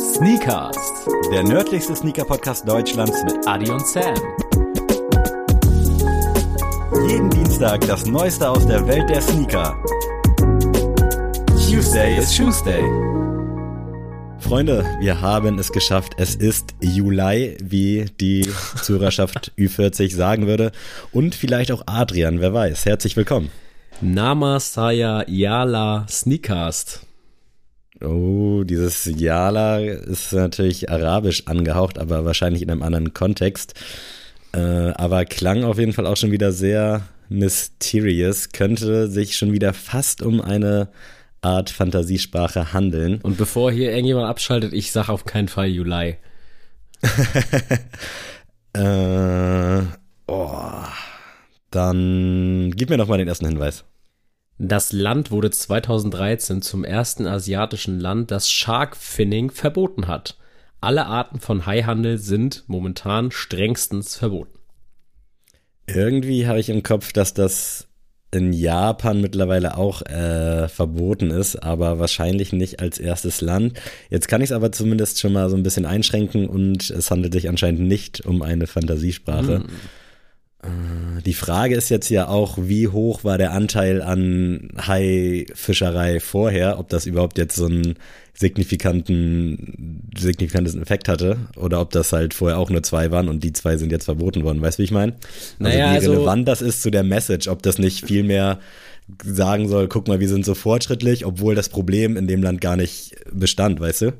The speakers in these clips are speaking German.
Sneakers, der nördlichste Sneaker-Podcast Deutschlands mit Adi und Sam. Jeden Dienstag das Neueste aus der Welt der Sneaker. Tuesday is Tuesday. Freunde, wir haben es geschafft. Es ist Juli, wie die Zuhörerschaft Ü40 sagen würde. Und vielleicht auch Adrian, wer weiß. Herzlich willkommen. Namasaya Yala Sneakast. Oh, dieses Yala ist natürlich arabisch angehaucht, aber wahrscheinlich in einem anderen Kontext. Äh, aber klang auf jeden Fall auch schon wieder sehr mysterious. Könnte sich schon wieder fast um eine Art Fantasiesprache handeln. Und bevor hier irgendjemand abschaltet, ich sag auf keinen Fall Juli. äh, oh. Dann gib mir noch mal den ersten Hinweis. Das Land wurde 2013 zum ersten asiatischen Land, das Shark Finning verboten hat. Alle Arten von Haihandel sind momentan strengstens verboten. Irgendwie habe ich im Kopf, dass das in Japan mittlerweile auch äh, verboten ist, aber wahrscheinlich nicht als erstes Land. Jetzt kann ich es aber zumindest schon mal so ein bisschen einschränken und es handelt sich anscheinend nicht um eine Fantasiesprache. Hm. Äh, die Frage ist jetzt ja auch, wie hoch war der Anteil an Haifischerei vorher, ob das überhaupt jetzt so einen signifikanten, signifikantes Effekt hatte oder ob das halt vorher auch nur zwei waren und die zwei sind jetzt verboten worden. Weißt du, wie ich meine? Also naja, wie also relevant also, das ist zu der Message, ob das nicht viel mehr sagen soll, guck mal, wir sind so fortschrittlich, obwohl das Problem in dem Land gar nicht bestand, weißt du?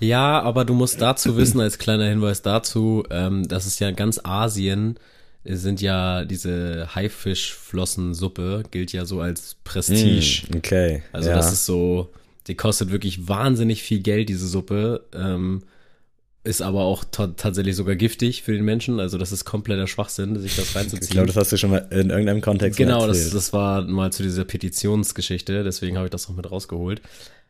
Ja, aber du musst dazu wissen, als kleiner Hinweis dazu, ähm, dass es ja ganz Asien sind ja diese Haifischflossensuppe gilt ja so als Prestige. Mm, okay. Also ja. das ist so, die kostet wirklich wahnsinnig viel Geld, diese Suppe. Ähm, ist aber auch tatsächlich sogar giftig für den Menschen. Also das ist kompletter Schwachsinn, sich das reinzuziehen. Ich glaube, das hast du schon mal in irgendeinem Kontext Genau, das, das war mal zu dieser Petitionsgeschichte. Deswegen habe ich das noch mit rausgeholt.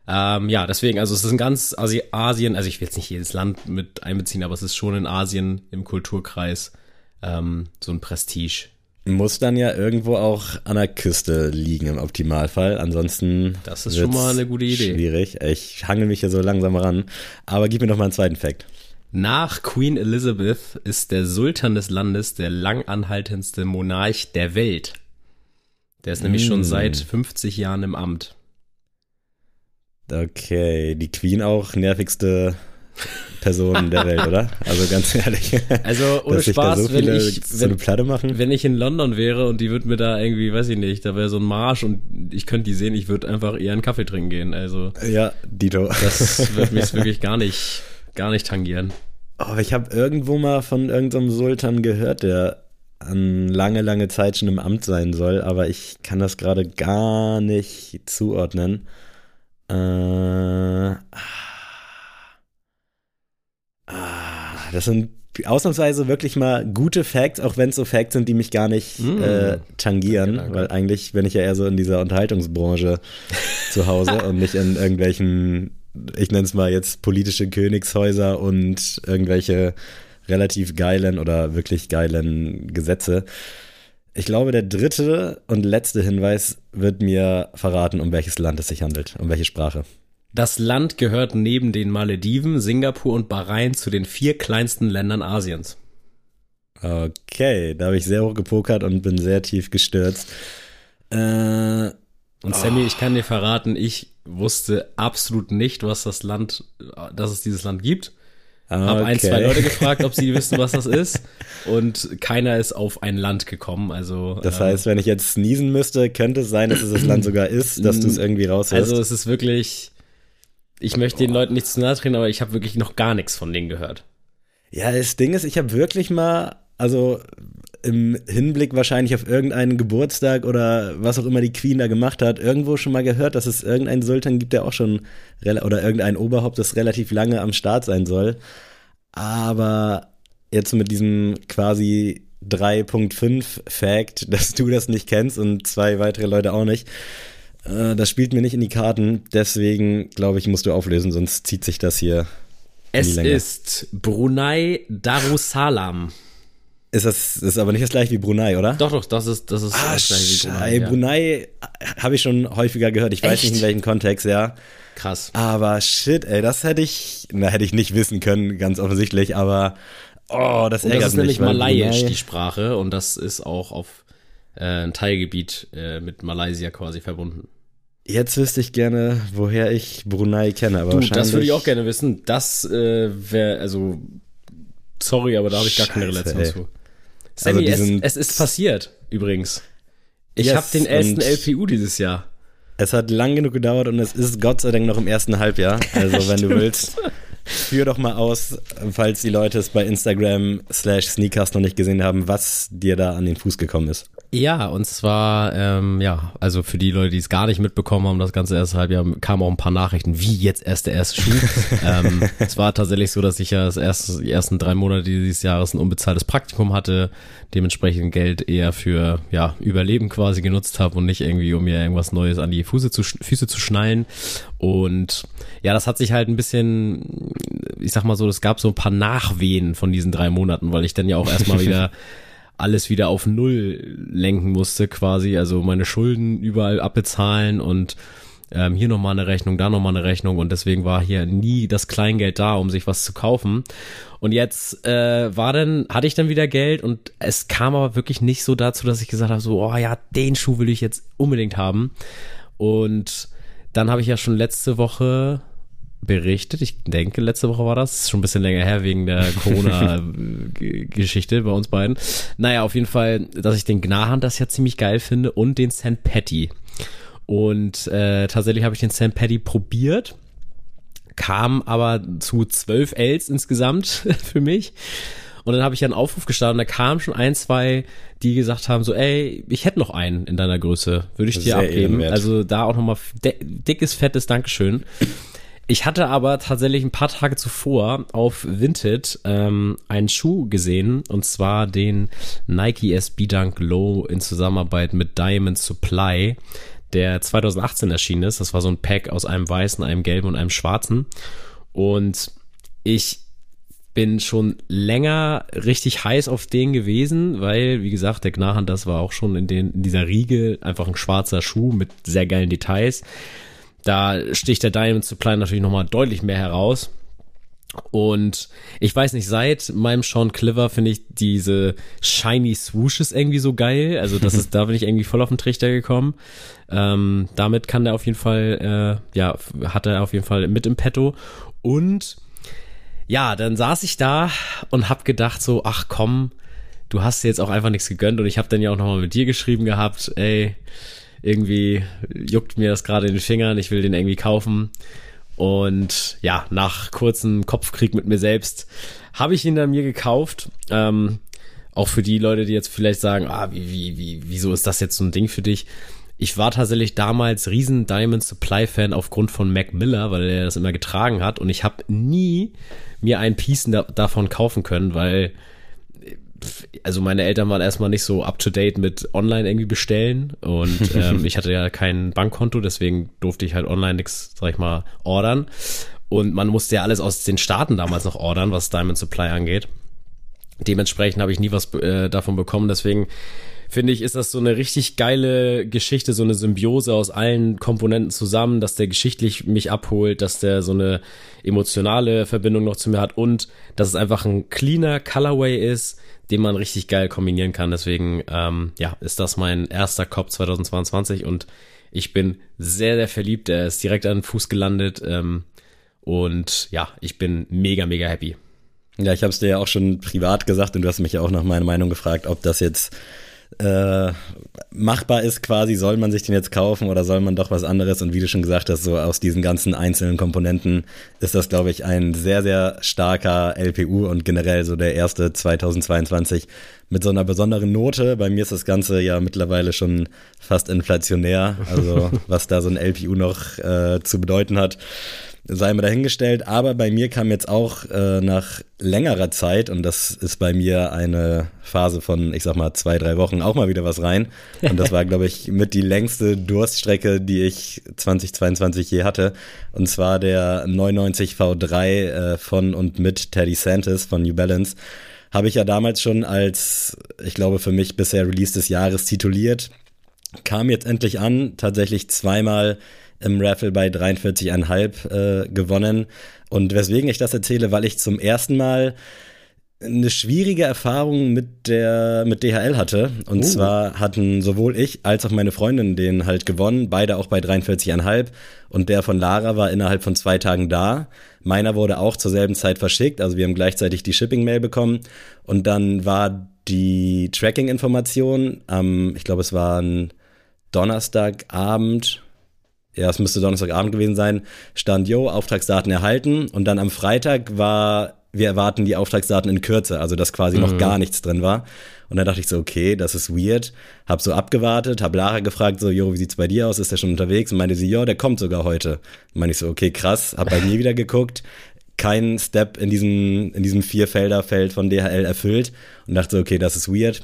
Ähm, ja, deswegen, also es ist ein ganz Asi Asien, also ich will jetzt nicht jedes Land mit einbeziehen, aber es ist schon in Asien im Kulturkreis ähm, so ein Prestige. Muss dann ja irgendwo auch an der Küste liegen im Optimalfall. Ansonsten. Das ist schon mal eine gute Idee. Schwierig. Ich hangel mich hier so langsam ran. Aber gib mir noch mal einen zweiten Fakt. Nach Queen Elizabeth ist der Sultan des Landes der langanhaltendste Monarch der Welt. Der ist nämlich mm. schon seit 50 Jahren im Amt. Okay, die Queen auch nervigste Personen der Welt, oder? Also ganz ehrlich. Also ohne Spaß, so wenn ich so eine Platte machen. Wenn ich in London wäre und die würde mir da irgendwie, weiß ich nicht, da wäre so ein Marsch und ich könnte die sehen, ich würde einfach eher einen Kaffee trinken gehen. Also ja, Dito. Das wird mich wirklich gar nicht, gar nicht tangieren. Oh, ich habe irgendwo mal von irgendeinem Sultan gehört, der an lange, lange Zeit schon im Amt sein soll, aber ich kann das gerade gar nicht zuordnen. Äh, Ah, das sind ausnahmsweise wirklich mal gute Facts, auch wenn es so Facts sind, die mich gar nicht mm. äh, tangieren, danke, danke. weil eigentlich bin ich ja eher so in dieser Unterhaltungsbranche zu Hause und nicht in irgendwelchen, ich nenne es mal jetzt politische Königshäuser und irgendwelche relativ geilen oder wirklich geilen Gesetze. Ich glaube, der dritte und letzte Hinweis wird mir verraten, um welches Land es sich handelt, um welche Sprache. Das Land gehört neben den Malediven, Singapur und Bahrain zu den vier kleinsten Ländern Asiens. Okay, da habe ich sehr hoch gepokert und bin sehr tief gestürzt. Äh, und Sammy, oh. ich kann dir verraten, ich wusste absolut nicht, was das Land, dass es dieses Land gibt. Okay. Habe ein, zwei Leute gefragt, ob sie wissen, was das ist. Und keiner ist auf ein Land gekommen. Also, das heißt, wenn ich jetzt niesen müsste, könnte es sein, dass es das Land sogar ist, dass du es irgendwie raushörst. Also es ist wirklich, ich möchte den Leuten nichts zu nahe treten, aber ich habe wirklich noch gar nichts von denen gehört. Ja, das Ding ist, ich habe wirklich mal, also im Hinblick wahrscheinlich auf irgendeinen Geburtstag oder was auch immer die Queen da gemacht hat, irgendwo schon mal gehört, dass es irgendeinen Sultan gibt, der auch schon, oder irgendein Oberhaupt, das relativ lange am Start sein soll. Aber jetzt mit diesem quasi 3.5 Fact, dass du das nicht kennst und zwei weitere Leute auch nicht, äh, das spielt mir nicht in die Karten. Deswegen, glaube ich, musst du auflösen, sonst zieht sich das hier. Es ist Brunei Darussalam. Ist das ist aber nicht das gleiche wie Brunei, oder? Doch, doch, das ist, das ist Ah, das gleiche wie Brunei, ja. Brunei habe ich schon häufiger gehört. Ich weiß Echt? nicht in welchem Kontext, ja. Krass. Aber shit, ey, das hätte ich, na, hätte ich nicht wissen können, ganz offensichtlich, aber oh, das ärgert das ist mich. nämlich Brunei- die Sprache, und das ist auch auf äh, ein Teilgebiet äh, mit Malaysia quasi verbunden. Jetzt wüsste ich gerne, woher ich Brunei kenne, aber Du, wahrscheinlich. das würde ich auch gerne wissen. Das äh, wäre, also, sorry, aber da habe ich gar keine Scheiße, Relation ey. zu. Sammy, Also es, es ist passiert, übrigens. Ich Yes, habe den ersten LPU dieses Jahr. Es hat lang genug gedauert und es ist Gott sei Dank noch im ersten Halbjahr. Also wenn du willst, führ doch mal aus, falls die Leute es bei Instagram slash Sneakers noch nicht gesehen haben, was dir da an den Fuß gekommen ist. Ja, und zwar, ähm, ja, also für die Leute, die es gar nicht mitbekommen haben, das ganze erste Halbjahr kamen auch ein paar Nachrichten, wie jetzt erst der erste Schuh. ähm, es war tatsächlich so, dass ich ja das erste, die ersten drei Monate dieses Jahres ein unbezahltes Praktikum hatte, dementsprechend Geld eher für ja Überleben quasi genutzt habe und nicht irgendwie, um mir irgendwas Neues an die Füße zu, Füße zu schnallen. Und ja, das hat sich halt ein bisschen, ich sag mal so, es gab so ein paar Nachwehen von diesen drei Monaten, weil ich dann ja auch erstmal wieder alles wieder auf Null lenken musste quasi, also meine Schulden überall abbezahlen und ähm, hier nochmal eine Rechnung, da nochmal eine Rechnung und deswegen war hier nie das Kleingeld da, um sich was zu kaufen. Und jetzt äh, war dann, hatte ich dann wieder Geld und es kam aber wirklich nicht so dazu, dass ich gesagt habe, so, oh ja, den Schuh will ich jetzt unbedingt haben. Und dann habe ich ja schon letzte Woche berichtet, ich denke, letzte Woche war das, ist schon ein bisschen länger her wegen der Corona-Geschichte bei uns beiden. Naja, auf jeden Fall, dass ich den Gnahan das ja ziemlich geil finde und den St. Patty. Und äh, tatsächlich habe ich den St. Patty probiert, kam aber zu zwölf Ls insgesamt für mich. Und dann habe ich ja einen Aufruf gestartet und da kamen schon ein, zwei, die gesagt haben, so, ey, ich hätte noch einen in deiner Größe, würde ich dir Sehr abgeben. ehrenwert. Also da auch nochmal dickes, fettes Dankeschön. Ich hatte aber tatsächlich ein paar Tage zuvor auf Vinted ähm, einen Schuh gesehen und zwar den Nike SB Dunk Low in Zusammenarbeit mit Diamond Supply, der 2018 erschienen ist. Das war so ein Pack aus einem weißen, einem gelben und einem schwarzen. Und ich bin schon länger richtig heiß auf den gewesen, weil, wie gesagt, der Gnahan, das war auch schon in, den, in dieser Riege einfach ein schwarzer Schuh mit sehr geilen Details. Da sticht der Diamond Supply natürlich nochmal deutlich mehr heraus. Und ich weiß nicht, seit meinem Sean Cliver finde ich diese shiny Swooshes irgendwie so geil. Also das ist, da bin ich irgendwie voll auf den Trichter gekommen. Ähm, damit kann er auf jeden Fall, äh, ja, hat er auf jeden Fall mit im Petto. Und ja, dann saß ich da und hab gedacht so, ach komm, du hast dir jetzt auch einfach nichts gegönnt. Und ich habe dann ja auch nochmal mit dir geschrieben gehabt, ey, irgendwie juckt mir das gerade in den Fingern, ich will den irgendwie kaufen. Und ja, nach kurzem Kopfkrieg mit mir selbst habe ich ihn dann mir gekauft. Ähm, auch für die Leute, die jetzt vielleicht sagen, ah, wie, wie, wie, wieso ist das jetzt so ein Ding für dich? Ich war tatsächlich damals riesen Diamond Supply Fan aufgrund von Mac Miller, weil er das immer getragen hat und ich habe nie mir ein Piece da, davon kaufen können, weil also meine Eltern waren erstmal nicht so up to date mit online irgendwie bestellen und ähm, ich hatte ja kein Bankkonto, deswegen durfte ich halt online nichts, sag ich mal, ordern. Und man musste ja alles aus den Staaten damals noch ordern, was Diamond Supply angeht. Dementsprechend habe ich nie was äh, davon bekommen, deswegen finde ich, ist das so eine richtig geile Geschichte, so eine Symbiose aus allen Komponenten zusammen, dass der geschichtlich mich abholt, dass der so eine emotionale Verbindung noch zu mir hat und dass es einfach ein cleaner Colorway ist, den man richtig geil kombinieren kann. Deswegen, ähm, ja, ist das mein erster Cop 2022 und ich bin sehr, sehr verliebt. Er ist direkt an den Fuß gelandet ähm, und ja, ich bin mega, mega happy. Ja, ich habe es dir ja auch schon privat gesagt und du hast mich ja auch nach meiner Meinung gefragt, ob das jetzt äh, machbar ist quasi, soll man sich den jetzt kaufen oder soll man doch was anderes? Und wie du schon gesagt hast, so aus diesen ganzen einzelnen Komponenten ist das, glaube ich, ein sehr, sehr starker LPU und generell so der erste 2022 mit so einer besonderen Note. Bei mir ist das Ganze ja mittlerweile schon fast inflationär, also was da so ein LPU noch äh, zu bedeuten hat sei mir dahingestellt. Aber bei mir kam jetzt auch äh, nach längerer Zeit, und das ist bei mir eine Phase von, ich sag mal, zwei, drei Wochen, auch mal wieder was rein. Und das war, glaube ich, mit die längste Durststrecke, die ich 2022 je hatte. Und zwar der 99 V3 äh, von und mit Teddy Santis von New Balance. habe ich ja damals schon als, ich glaube, für mich bisher Release des Jahres tituliert. Kam jetzt endlich an, tatsächlich zweimal im Raffle bei 43,5 äh, gewonnen. Und weswegen ich das erzähle, weil ich zum ersten Mal eine schwierige Erfahrung mit der mit DHL hatte und uh. zwar hatten sowohl ich als auch meine Freundin den halt gewonnen, beide auch bei 43,5 und der von Lara war innerhalb von zwei Tagen da. Meiner wurde auch zur selben Zeit verschickt, also wir haben gleichzeitig die Shipping Mail bekommen und dann war die Tracking Information am ich glaube es war ein Donnerstagabend ja, es müsste Donnerstagabend gewesen sein, stand, yo, Auftragsdaten erhalten. Und dann am Freitag war wir erwarten die Auftragsdaten in Kürze, also dass quasi mhm. noch gar nichts drin war. Und dann dachte ich so, okay, das ist weird. Hab so abgewartet, hab Lara gefragt, so, jo, wie sieht's bei dir aus? Ist der schon unterwegs? Und meinte sie, jo, der kommt sogar heute. Und meinte ich so, okay, krass. Hab bei mir wieder geguckt, kein Step in diesem, in diesem Vierfelder-Feld von DHL erfüllt und dachte so, okay, das ist weird.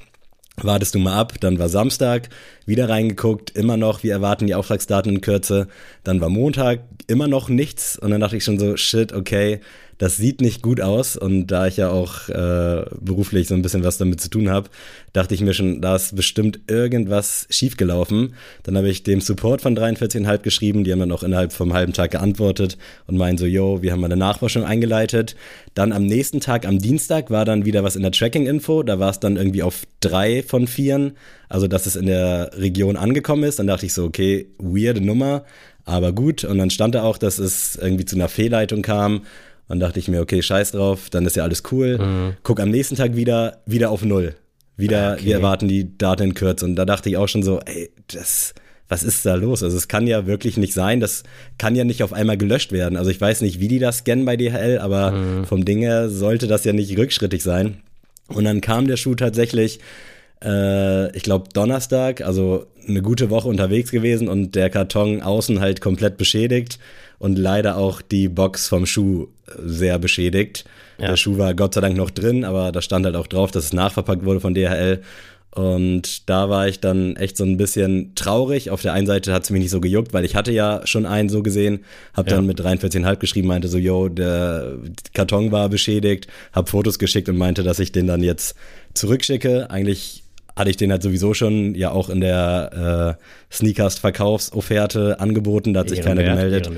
Wartest du mal ab, dann war Samstag, wieder reingeguckt, immer noch, wir erwarten die Auftragsdaten in Kürze. Dann war Montag, immer noch nichts. Und dann dachte ich schon so, shit, okay, das sieht nicht gut aus. Und da ich ja auch äh, beruflich so ein bisschen was damit zu tun habe, dachte ich mir schon, da ist bestimmt irgendwas schiefgelaufen. Dann habe ich dem Support von 43,5 geschrieben, die haben dann auch innerhalb vom halben Tag geantwortet und meinen so, yo, wir haben eine Nachforschung eingeleitet. Dann am nächsten Tag, am Dienstag, war dann wieder was in der Tracking-Info. Da war es dann irgendwie auf drei von vieren. Also, dass es in der Region angekommen ist. Dann dachte ich so, okay, weirde Nummer. Aber gut, und dann stand da auch, dass es irgendwie zu einer Fehlleitung kam dann dachte ich mir, okay, scheiß drauf, dann ist ja alles cool. Mhm. Guck am nächsten Tag wieder, wieder auf Null. Wieder, okay. wir erwarten die Daten in Kürze. Und da dachte ich auch schon so, ey, das, was ist da los? Also es kann ja wirklich nicht sein, das kann ja nicht auf einmal gelöscht werden. Also ich weiß nicht, wie die das scannen bei DHL, aber mhm. vom Ding her sollte das ja nicht rückschrittig sein. Und dann kam der Schuh tatsächlich, äh, ich glaube Donnerstag, also eine gute Woche unterwegs gewesen und der Karton außen halt komplett beschädigt und leider auch die Box vom Schuh sehr beschädigt. Ja. Der Schuh war Gott sei Dank noch drin, aber da stand halt auch drauf, dass es nachverpackt wurde von DHL. Und da war ich dann echt so ein bisschen traurig. Auf der einen Seite hat es mich nicht so gejuckt, weil ich hatte ja schon einen so gesehen, hab ja. dann mit 43,5 geschrieben, meinte so, yo, der Karton war beschädigt, hab Fotos geschickt und meinte, dass ich den dann jetzt zurückschicke. Eigentlich hatte ich den halt sowieso schon ja auch in der äh, Sneakers-Verkaufsofferte angeboten, da hat sich keiner gemeldet.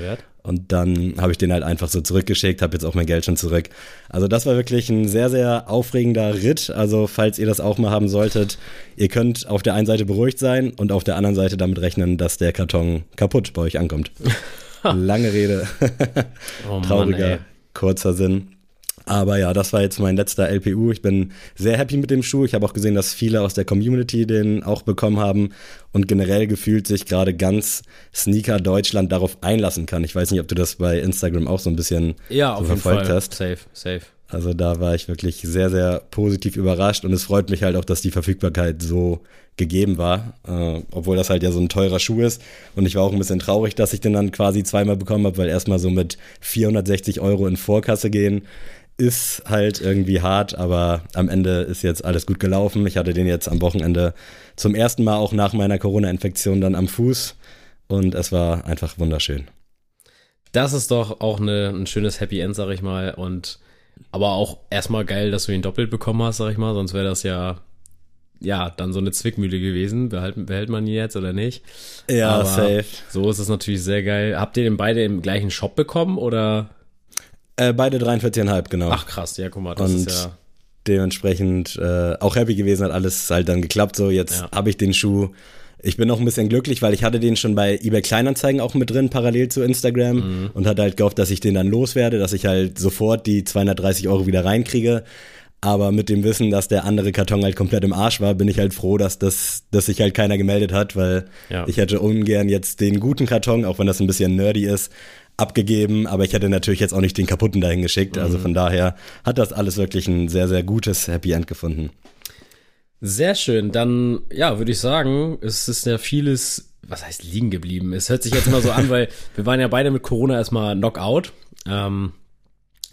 Und dann habe ich den halt einfach so zurückgeschickt, habe jetzt auch mein Geld schon zurück. Also das war wirklich ein sehr, sehr aufregender Ritt. Also falls ihr das auch mal haben solltet, ihr könnt auf der einen Seite beruhigt sein und auf der anderen Seite damit rechnen, dass der Karton kaputt bei euch ankommt. Lange Rede. oh Trauriger, Mann, kurzer Sinn. Aber ja, das war jetzt mein letzter LPU. Ich bin sehr happy mit dem Schuh. Ich habe auch gesehen, dass viele aus der Community den auch bekommen haben und generell gefühlt sich gerade ganz Sneaker Deutschland darauf einlassen kann. Ich weiß nicht, ob du das bei Instagram auch so ein bisschen ja, so verfolgt Fall. hast. Safe, safe. Also da war ich wirklich sehr, sehr positiv überrascht und es freut mich halt auch, dass die Verfügbarkeit so gegeben war, äh, obwohl das halt ja so ein teurer Schuh ist. Und ich war auch ein bisschen traurig, dass ich den dann quasi zweimal bekommen habe, weil erstmal so mit 460 Euro in Vorkasse gehen ist halt irgendwie hart, aber am Ende ist jetzt alles gut gelaufen. Ich hatte den jetzt am Wochenende zum ersten Mal auch nach meiner Corona-Infektion dann am Fuß und es war einfach wunderschön. Das ist doch auch eine, ein schönes Happy End, sag ich mal. Und aber auch erstmal geil, dass du ihn doppelt bekommen hast, sag ich mal. Sonst wäre das ja ja dann so eine Zwickmühle gewesen. Behält, behält man ihn jetzt oder nicht? Ja, aber safe. So ist es natürlich sehr geil. Habt ihr den beide im gleichen Shop bekommen oder? Äh, beide 43,5, genau. Ach krass, ja, guck mal, das und ist ja. Dementsprechend äh, auch happy gewesen, hat alles halt dann geklappt. So, jetzt ja. habe ich den Schuh. Ich bin auch ein bisschen glücklich, weil ich hatte den schon bei eBay Kleinanzeigen auch mit drin, parallel zu Instagram mhm. und hatte halt gehofft, dass ich den dann loswerde, dass ich halt sofort die 230 Euro wieder reinkriege. Aber mit dem Wissen, dass der andere Karton halt komplett im Arsch war, bin ich halt froh, dass das, dass sich halt keiner gemeldet hat, weil ja. ich hätte ungern jetzt den guten Karton, auch wenn das ein bisschen nerdy ist, abgegeben, aber ich hätte natürlich jetzt auch nicht den kaputten dahin geschickt. Also mhm. Also von daher hat das alles wirklich ein sehr, sehr gutes Happy End gefunden. Sehr schön. Dann, ja, würde ich sagen, es ist ja vieles, was heißt liegen geblieben. Es hört sich jetzt immer so an, weil wir waren ja beide mit Corona erstmal Knockout. Ähm,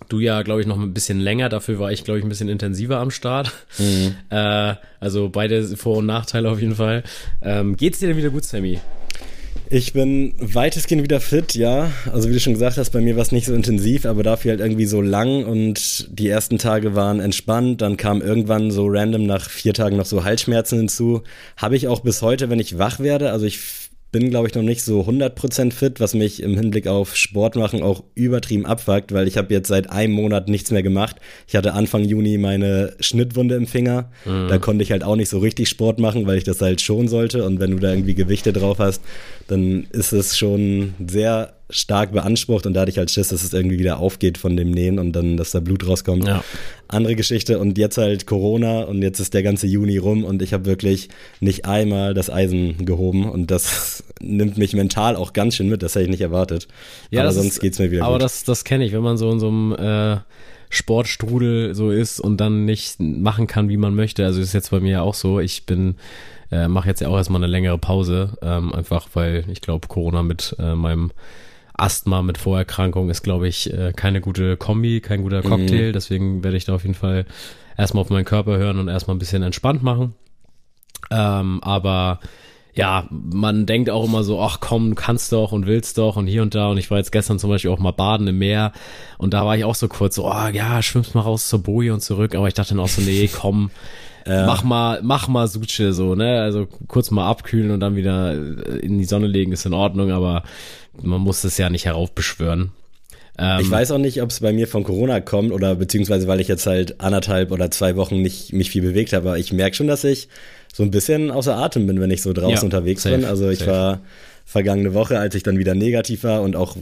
du ja, glaube ich, noch ein bisschen länger. Dafür war ich, glaube ich, ein bisschen intensiver am Start. Mhm. Äh, also beide Vor- und Nachteile auf jeden Fall. Ähm, geht's dir denn wieder gut, Sammy? Ich bin weitestgehend wieder fit, ja. Also wie du schon gesagt hast, bei mir war es nicht so intensiv, aber dafür halt irgendwie so lang und die ersten Tage waren entspannt. Dann kam irgendwann so random nach vier Tagen noch so Halsschmerzen hinzu. Habe ich auch bis heute, wenn ich wach werde. Also ich bin, glaube ich, noch nicht so 100% fit, was mich im Hinblick auf Sport machen auch übertrieben abfuckt, weil ich habe jetzt seit einem Monat nichts mehr gemacht. Ich hatte Anfang Juni meine Schnittwunde im Finger. Mhm. Da konnte ich halt auch nicht so richtig Sport machen, weil ich das halt schon sollte. Und wenn du da irgendwie Gewichte drauf hast, dann ist es schon sehr stark beansprucht und da hatte ich halt Schiss, dass es irgendwie wieder aufgeht von dem Nähen und dann, dass da Blut rauskommt. Ja. Andere Geschichte und jetzt halt Corona und jetzt ist der ganze Juni rum und ich habe wirklich nicht einmal das Eisen gehoben und das nimmt mich mental auch ganz schön mit, das hätte ich nicht erwartet. Ja, aber sonst geht es mir wieder aber gut. Aber das, das kenne ich, wenn man so in so einem äh, Sportstrudel so ist und dann nicht machen kann, wie man möchte. Also ist jetzt bei mir ja auch so, ich bin äh, mache jetzt ja auch erstmal eine längere Pause, ähm, einfach weil ich glaube, Corona mit äh, meinem Asthma mit Vorerkrankung ist, glaube ich, äh, keine gute Kombi, kein guter. Cocktail. Mhm. Deswegen werde ich da auf jeden Fall erstmal auf meinen Körper hören und erstmal ein bisschen entspannt machen. Ähm, aber ja, man denkt auch immer so, ach komm, du kannst doch und willst doch und hier und da. Und ich war jetzt gestern zum Beispiel auch mal baden im Meer und da war ich auch so kurz so, oh ja, schwimmst mal raus zur Boje und zurück. Aber ich dachte dann auch so, nee, komm, ja. mach mal, mach mal Suche so, ne? Also kurz mal abkühlen und dann wieder in die Sonne legen ist in Ordnung, aber man muss das ja nicht heraufbeschwören. Ähm, ich weiß auch nicht, ob es bei mir von Corona kommt oder beziehungsweise weil ich jetzt halt anderthalb oder zwei Wochen nicht mich viel bewegt habe, aber ich merke schon, dass ich so ein bisschen außer Atem bin, wenn ich so draußen ja, unterwegs safe, bin. Also ich safe. war vergangene Woche, als ich dann wieder negativ war und auch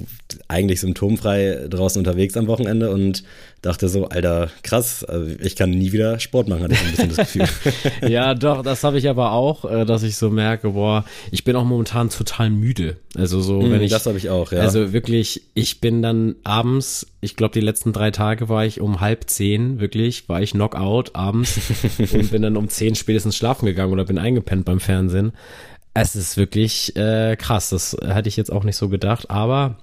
eigentlich symptomfrei draußen unterwegs am Wochenende und dachte so, Alter, krass, also ich kann nie wieder Sport machen, hatte ich ein bisschen das Gefühl. ja, doch, das habe ich aber auch, äh, dass ich so merke, boah, ich bin auch momentan total müde. Also so, mm, wenn ich. Das habe ich auch, ja. Also wirklich, ich bin dann abends, ich glaube, die letzten drei Tage war ich um halb zehn, wirklich, war ich Knockout abends und bin dann um zehn spätestens schlafen gegangen oder bin eingepennt beim Fernsehen. Es ist wirklich äh, krass, das hätte ich jetzt auch nicht so gedacht, aber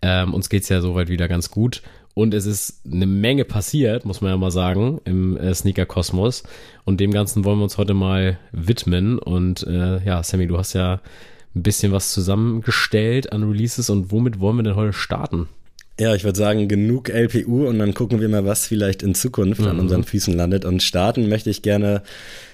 ähm, uns geht's ja soweit wieder ganz gut. Und es ist eine Menge passiert, muss man ja mal sagen, im äh, Sneaker-Kosmos. Und dem Ganzen wollen wir uns heute mal widmen. Und äh, ja, Sammy, du hast ja ein bisschen was zusammengestellt an Releases. Und womit wollen wir denn heute starten? Ja, ich würde sagen, genug LPU und dann gucken wir mal, was vielleicht in Zukunft mhm. an unseren Füßen landet. Und starten möchte ich gerne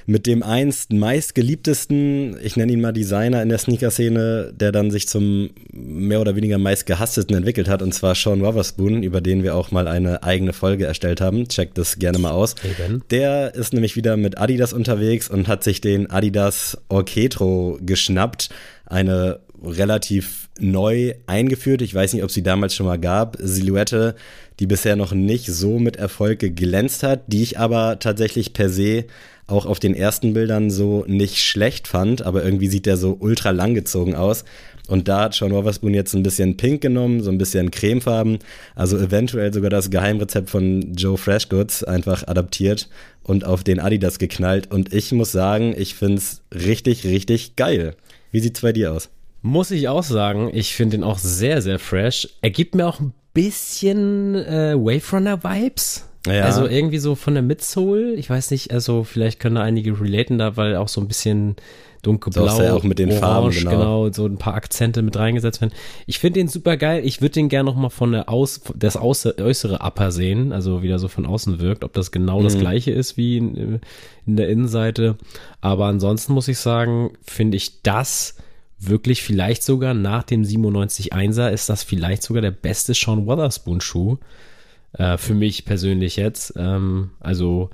mit dem einst meistgeliebtesten, ich nenne ihn mal Designer in der Sneaker-Szene, der dann sich zum mehr oder weniger meistgehasstesten entwickelt hat, und zwar Sean Wotherspoon, über den wir auch mal eine eigene Folge erstellt haben. Checkt das gerne mal aus. Eben. Der ist nämlich wieder mit Adidas unterwegs und hat sich den Adidas Orchestro geschnappt. Eine relativ neu eingeführt. Ich weiß nicht, ob sie damals schon mal gab. Silhouette, die bisher noch nicht so mit Erfolg geglänzt hat, die ich aber tatsächlich per se auch auf den ersten Bildern so nicht schlecht fand, aber irgendwie sieht der so ultra langgezogen aus. Und da hat Sean Wotherspoon jetzt ein bisschen pink genommen, so ein bisschen cremefarben, also eventuell sogar das Geheimrezept von Joe Freshgoods einfach adaptiert und auf den Adidas geknallt. Und ich muss sagen, ich find's richtig, richtig geil. Wie sieht's bei dir aus? Muss ich auch sagen, ich finde ihn auch sehr, sehr fresh. Er gibt mir auch ein bisschen äh, Wave Runner Vibes. Ja. Also irgendwie so von der Midsole, ich weiß nicht, also vielleicht können da einige relaten da, weil auch so ein bisschen dunkelblau, ja auch mit den orange, Farben, genau. genau. so ein paar Akzente mit reingesetzt werden. Ich finde den super geil. Ich würde den gerne noch mal von der Aus, das äußere Upper sehen, also wie der so von außen wirkt, ob das genau mhm. das gleiche ist wie in, in der Innenseite. Aber ansonsten muss ich sagen, finde ich das wirklich vielleicht sogar nach dem 97-1er ist das vielleicht sogar der beste Sean Wotherspoon Schuh. Äh, für mich persönlich jetzt. Ähm, also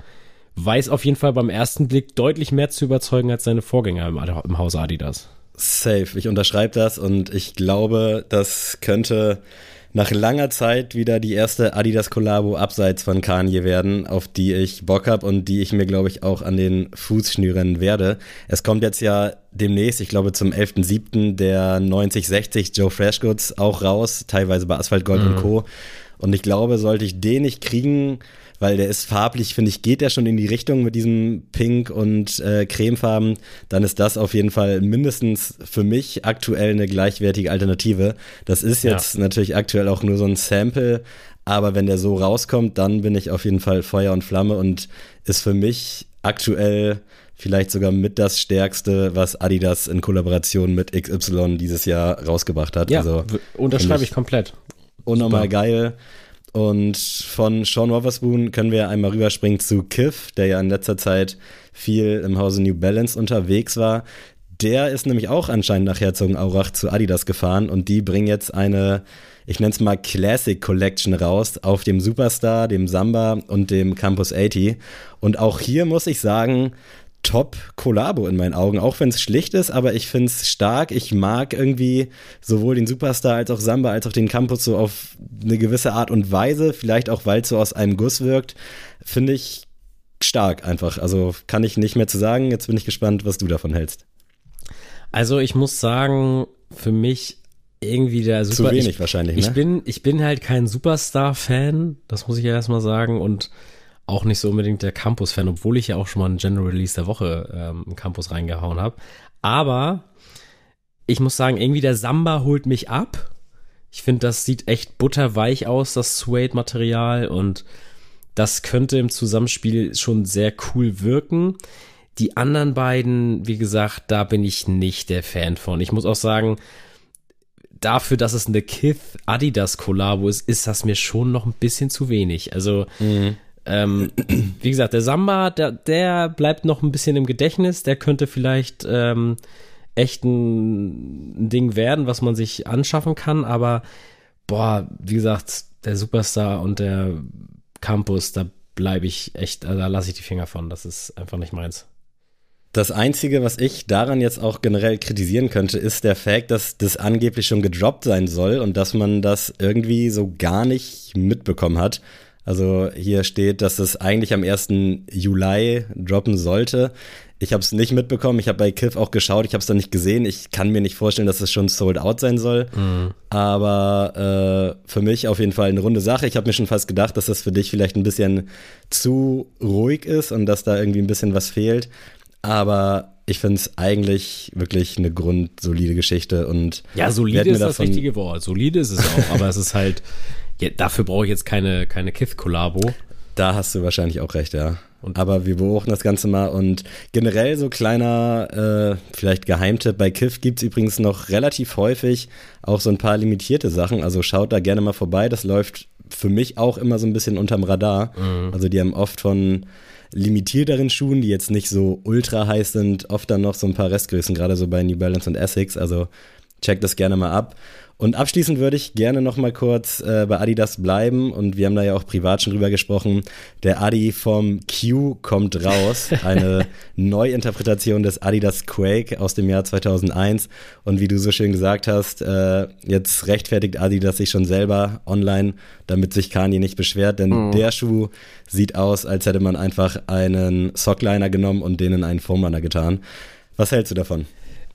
weiß auf jeden Fall beim ersten Blick deutlich mehr zu überzeugen als seine Vorgänger im, im Haus Adidas. Safe, ich unterschreibe das und ich glaube, das könnte nach langer Zeit wieder die erste Adidas-Kollabo abseits von Kanye werden, auf die ich Bock habe und die ich mir, glaube ich, auch an den Fuß schnüren werde. Es kommt jetzt ja demnächst, ich glaube zum 11.07. der 9060 Joe Freshgoods auch raus, teilweise bei Asphalt Gold mhm. und Co. Und ich glaube, sollte ich den nicht kriegen, weil der ist farblich, finde ich, geht der schon in die Richtung mit diesem Pink und äh, Cremefarben, dann ist das auf jeden Fall mindestens für mich aktuell eine gleichwertige Alternative. Das ist jetzt ja. natürlich aktuell auch nur so ein Sample, aber wenn der so rauskommt, dann bin ich auf jeden Fall Feuer und Flamme und ist für mich aktuell vielleicht sogar mit das stärkste, was Adidas in Kollaboration mit XY dieses Jahr rausgebracht hat. Ja, also, unterschreibe ich, ich komplett. Unnormal Super. geil. Und von Sean Wotherspoon können wir einmal rüberspringen zu Kiff, der ja in letzter Zeit viel im Hause New Balance unterwegs war. Der ist nämlich auch anscheinend nach Herzogenaurach zu Adidas gefahren und die bringen jetzt eine, ich nenne es mal Classic Collection raus auf dem Superstar, dem Samba und dem Campus 80. Und auch hier muss ich sagen, Top-Kollabo in meinen Augen, auch wenn es schlicht ist, aber ich finde es stark. Ich mag irgendwie sowohl den Superstar als auch Samba als auch den Campus so auf eine gewisse Art und Weise, vielleicht auch weil es so aus einem Guss wirkt, finde ich stark einfach. Also kann ich nicht mehr zu sagen. Jetzt bin ich gespannt, was du davon hältst. Also ich muss sagen, für mich irgendwie der Super. Zu wenig ich, wahrscheinlich. Ne? Ich bin, ich bin halt kein Superstar-Fan, das muss ich ja erstmal sagen und auch nicht so unbedingt der Campus-Fan, obwohl ich ja auch schon mal einen General Release der Woche ähm, im Campus reingehauen habe. Aber ich muss sagen, irgendwie der Samba holt mich ab. Ich finde, das sieht echt butterweich aus, das Suede-Material und das könnte im Zusammenspiel schon sehr cool wirken. Die anderen beiden, wie gesagt, da bin ich nicht der Fan von. Ich muss auch sagen, dafür, dass es eine Kith Adidas Kollabo ist, ist das mir schon noch ein bisschen zu wenig. Also mhm. Ähm, wie gesagt, der Samba, der, der bleibt noch ein bisschen im Gedächtnis. Der könnte vielleicht ähm, echt ein, Ding werden, was man sich anschaffen kann. Aber boah, wie gesagt, der Superstar und der Campus, da bleibe ich echt, da lasse ich die Finger von. Das ist einfach nicht meins. Das Einzige, was ich daran jetzt auch generell kritisieren könnte, ist der Fakt, dass das angeblich schon gedroppt sein soll und dass man das irgendwie so gar nicht mitbekommen hat. Also hier steht, dass es eigentlich am 1. Juli droppen sollte. Ich habe es nicht mitbekommen. Ich habe bei Kiff auch geschaut. Ich habe es dann nicht gesehen. Ich kann mir nicht vorstellen, dass es schon sold out sein soll. Mhm. Aber äh, für mich auf jeden Fall eine runde Sache. Ich habe mir schon fast gedacht, dass das für dich vielleicht ein bisschen zu ruhig ist und dass da irgendwie ein bisschen was fehlt. Aber ich finde es eigentlich wirklich eine grundsolide Geschichte und ja, solide ist das richtige Wort. Solide ist es auch, aber es ist halt ja, dafür brauche ich jetzt keine, keine Kith-Kollabo. Da hast du wahrscheinlich auch recht, ja. Und Aber wir beobachten das Ganze mal und generell so kleiner, äh, vielleicht Geheimtipp, bei Kiff gibt es übrigens noch relativ häufig auch so ein paar limitierte Sachen, also schaut da gerne mal vorbei, das läuft für mich auch immer so ein bisschen unterm Radar. Mhm. Also die haben oft von limitierteren Schuhen, die jetzt nicht so ultra heiß sind, oft dann noch so ein paar Restgrößen, gerade so bei New Balance und Essex, also checkt das gerne mal ab. Und abschließend würde ich gerne noch mal kurz äh, bei Adidas bleiben und wir haben da ja auch privat schon drüber gesprochen. Der Adi vom Q kommt raus, eine Neuinterpretation des Adidas Quake aus dem Jahr 2001 und wie du so schön gesagt hast, äh, jetzt rechtfertigt Adidas sich schon selber online, damit sich Kanye nicht beschwert, denn mhm. der Schuh sieht aus, als hätte man einfach einen Sockliner genommen und den in einen Foamrunner getan. Was hältst du davon?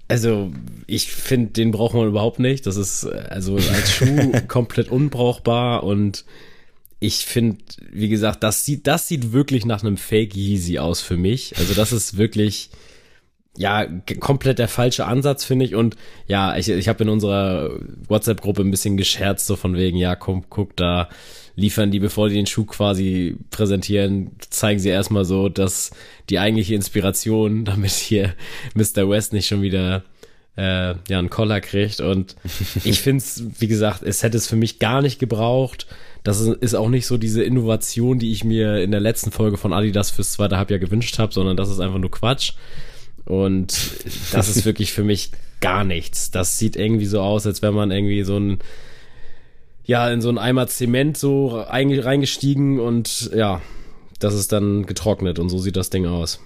Also, ich finde, den braucht man überhaupt nicht. Das ist also als Schuh komplett unbrauchbar und ich finde, wie gesagt, das sieht, das sieht wirklich nach einem Fake Yeezy aus für mich. Also, das ist wirklich, ja, komplett der falsche Ansatz, finde ich. Und ja, ich, ich habe in unserer WhatsApp-Gruppe ein bisschen gescherzt, so von wegen, ja, komm, guck da, liefern die, bevor die den Schuh quasi präsentieren, zeigen sie erstmal so, dass die eigentliche Inspiration, damit hier Mr. West nicht schon wieder äh, ja einen Collar kriegt. Und ich finde es, wie gesagt, es hätte es für mich gar nicht gebraucht. Das ist auch nicht so diese Innovation, die ich mir in der letzten Folge von Adidas fürs zweite Halbjahr gewünscht habe, sondern das ist einfach nur Quatsch. Und das ist wirklich für mich gar nichts. Das sieht irgendwie so aus, als wenn man irgendwie so ein ja, in so einen Eimer Zement so reingestiegen und ja, das ist dann getrocknet und so sieht das Ding aus.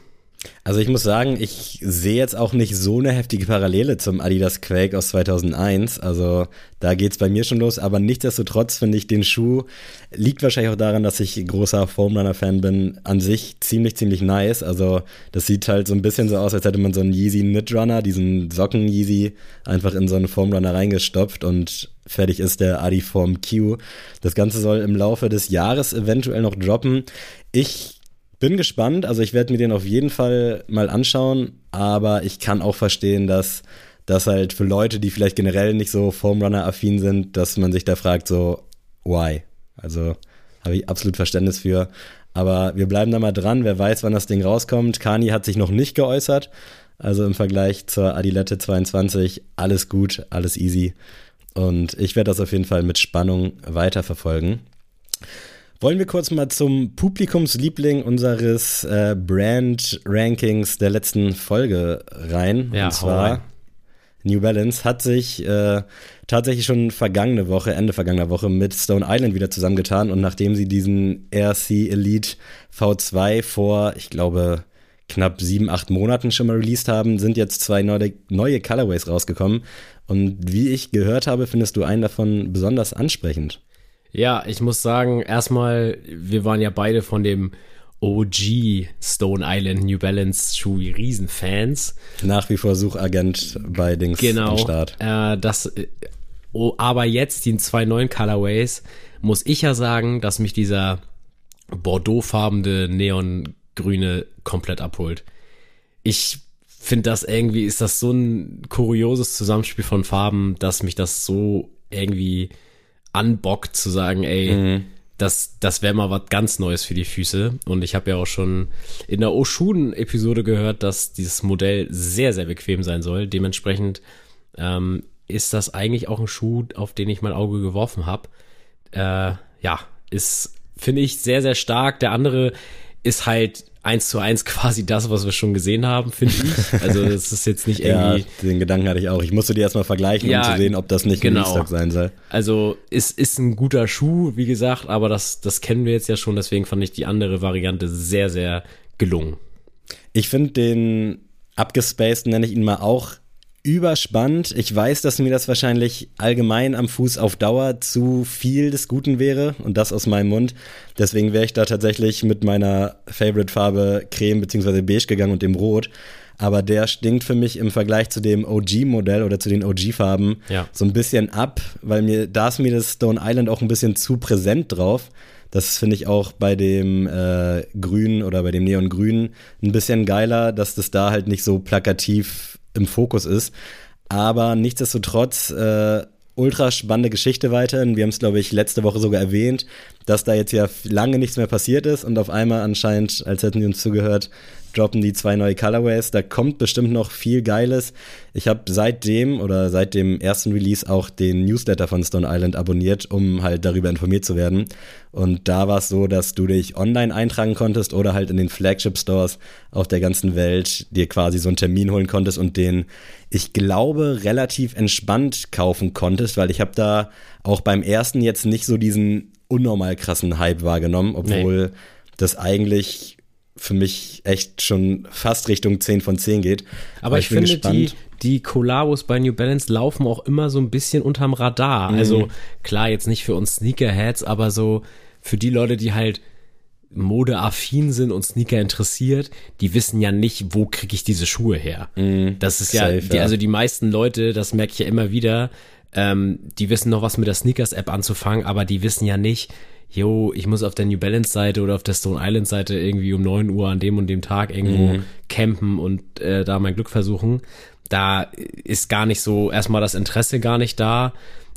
Also ich muss sagen, ich sehe jetzt auch nicht so eine heftige Parallele zum Adidas Quake aus 2001. Also da geht's bei mir schon los. Aber nichtsdestotrotz finde ich den Schuh, liegt wahrscheinlich auch daran, dass ich großer Foamrunner-Fan bin, an sich ziemlich, ziemlich nice. Also das sieht halt so ein bisschen so aus, als hätte man so einen Yeezy Knit diesen Socken-Yeezy, einfach in so einen Foamrunner reingestopft und fertig ist der Adiform Q. Das Ganze soll im Laufe des Jahres eventuell noch droppen. Ich bin gespannt. Also ich werde mir den auf jeden Fall mal anschauen, aber ich kann auch verstehen, dass das halt für Leute, die vielleicht generell nicht so Foamrunner-affin sind, dass man sich da fragt, so, why? Also habe ich absolut Verständnis für. Aber wir bleiben da mal dran. Wer weiß, wann das Ding rauskommt. Kani hat sich noch nicht geäußert. Also im Vergleich zur Adilette 22 alles gut, alles easy. Und ich werde das auf jeden Fall mit Spannung weiterverfolgen. Wollen wir kurz mal zum Publikumsliebling unseres äh, Brand-Rankings der letzten Folge rein. Ja, Und zwar. New Balance hat sich äh, tatsächlich schon vergangene Woche, Ende vergangener Woche mit Stone Island wieder zusammengetan. Und nachdem sie diesen RC Elite V2 vor, ich glaube, knapp sieben, acht Monaten schon mal released haben, sind jetzt zwei neue, neue Colorways rausgekommen. Und wie ich gehört habe, findest du einen davon besonders ansprechend. Ja, ich muss sagen, erstmal, wir waren ja beide von dem OG Stone Island New Balance Schuh Riesenfans. Nach wie vor Suchagent bei Dings Genau. am Start. Äh, das, äh, oh, aber jetzt die zwei neuen Colorways, muss ich ja sagen, dass mich dieser bordeauxfarbene Neongrüne komplett abholt. Ich finde das irgendwie, ist das so ein kurioses Zusammenspiel von Farben, dass mich das so irgendwie anbockt zu sagen, ey, das, das wäre mal was ganz Neues für die Füße. Und ich habe ja auch schon in der Oshun-Episode gehört, dass dieses Modell sehr, sehr bequem sein soll. Dementsprechend ähm, ist das eigentlich auch ein Schuh, auf den ich mein Auge geworfen habe. Äh, ja, ist, finde ich, sehr, sehr stark. Der andere ist halt eins zu eins quasi das, was wir schon gesehen haben, finde ich. Also das ist jetzt nicht Ja, irgendwie. den Gedanken hatte ich auch. Ich musste die erstmal vergleichen, Ja, um zu sehen, ob das nicht genau. ein Restock sein soll. Also ist, ist ein guter Schuh, wie gesagt, aber das, das kennen wir jetzt ja schon, deswegen fand ich die andere Variante sehr, sehr gelungen. Ich finde den abgespaced, nenne ich ihn mal auch, überspannt. Ich weiß, dass mir das wahrscheinlich allgemein am Fuß auf Dauer zu viel des Guten wäre und das aus meinem Mund. Deswegen wäre ich da tatsächlich mit meiner Favorite-Farbe Creme bzw. Beige gegangen und dem Rot. Aber der stinkt für mich im Vergleich zu dem OG-Modell oder zu den OG-Farben Ja. so ein bisschen ab, weil mir, da ist mir das Stone Island auch ein bisschen zu präsent drauf. Das finde ich auch bei dem äh, Grün oder bei dem Neongrün ein bisschen geiler, dass das da halt nicht so plakativ im Fokus ist. Aber nichtsdestotrotz, äh, ultra spannende Geschichte weiterhin. Wir haben es, glaube ich, letzte Woche sogar erwähnt, dass da jetzt ja lange nichts mehr passiert ist und auf einmal anscheinend, als hätten die uns zugehört, droppen die zwei neue Colorways. Da kommt bestimmt noch viel Geiles. Ich habe seitdem oder seit dem ersten Release auch den Newsletter von Stone Island abonniert, um halt darüber informiert zu werden. Und da war es so, dass du dich online eintragen konntest oder halt in den Flagship Stores auf der ganzen Welt dir quasi so einen Termin holen konntest und den, ich glaube, relativ entspannt kaufen konntest, weil ich habe da auch beim ersten jetzt nicht so diesen unnormal krassen Hype wahrgenommen, obwohl das eigentlich für mich echt schon fast Richtung 10 von 10 geht. Aber ich, bin finde, die, die Collabos bei New Balance laufen auch immer so ein bisschen unterm Radar. Also klar, jetzt nicht für uns Sneakerheads, aber so für die Leute, die halt modeaffin sind und Sneaker interessiert, die wissen ja nicht, wo kriege ich diese Schuhe her. Das ist ja, Safe, die, ja. also die meisten Leute, das merke ich ja immer wieder, ähm, die wissen noch was mit der Sneakers-App anzufangen, aber die wissen ja nicht, yo, ich muss auf der New Balance Seite oder auf der Stone Island Seite irgendwie um 9 Uhr an dem und dem Tag irgendwo Mhm. campen und äh, da mein Glück versuchen. Da ist gar nicht so erstmal das Interesse gar nicht da,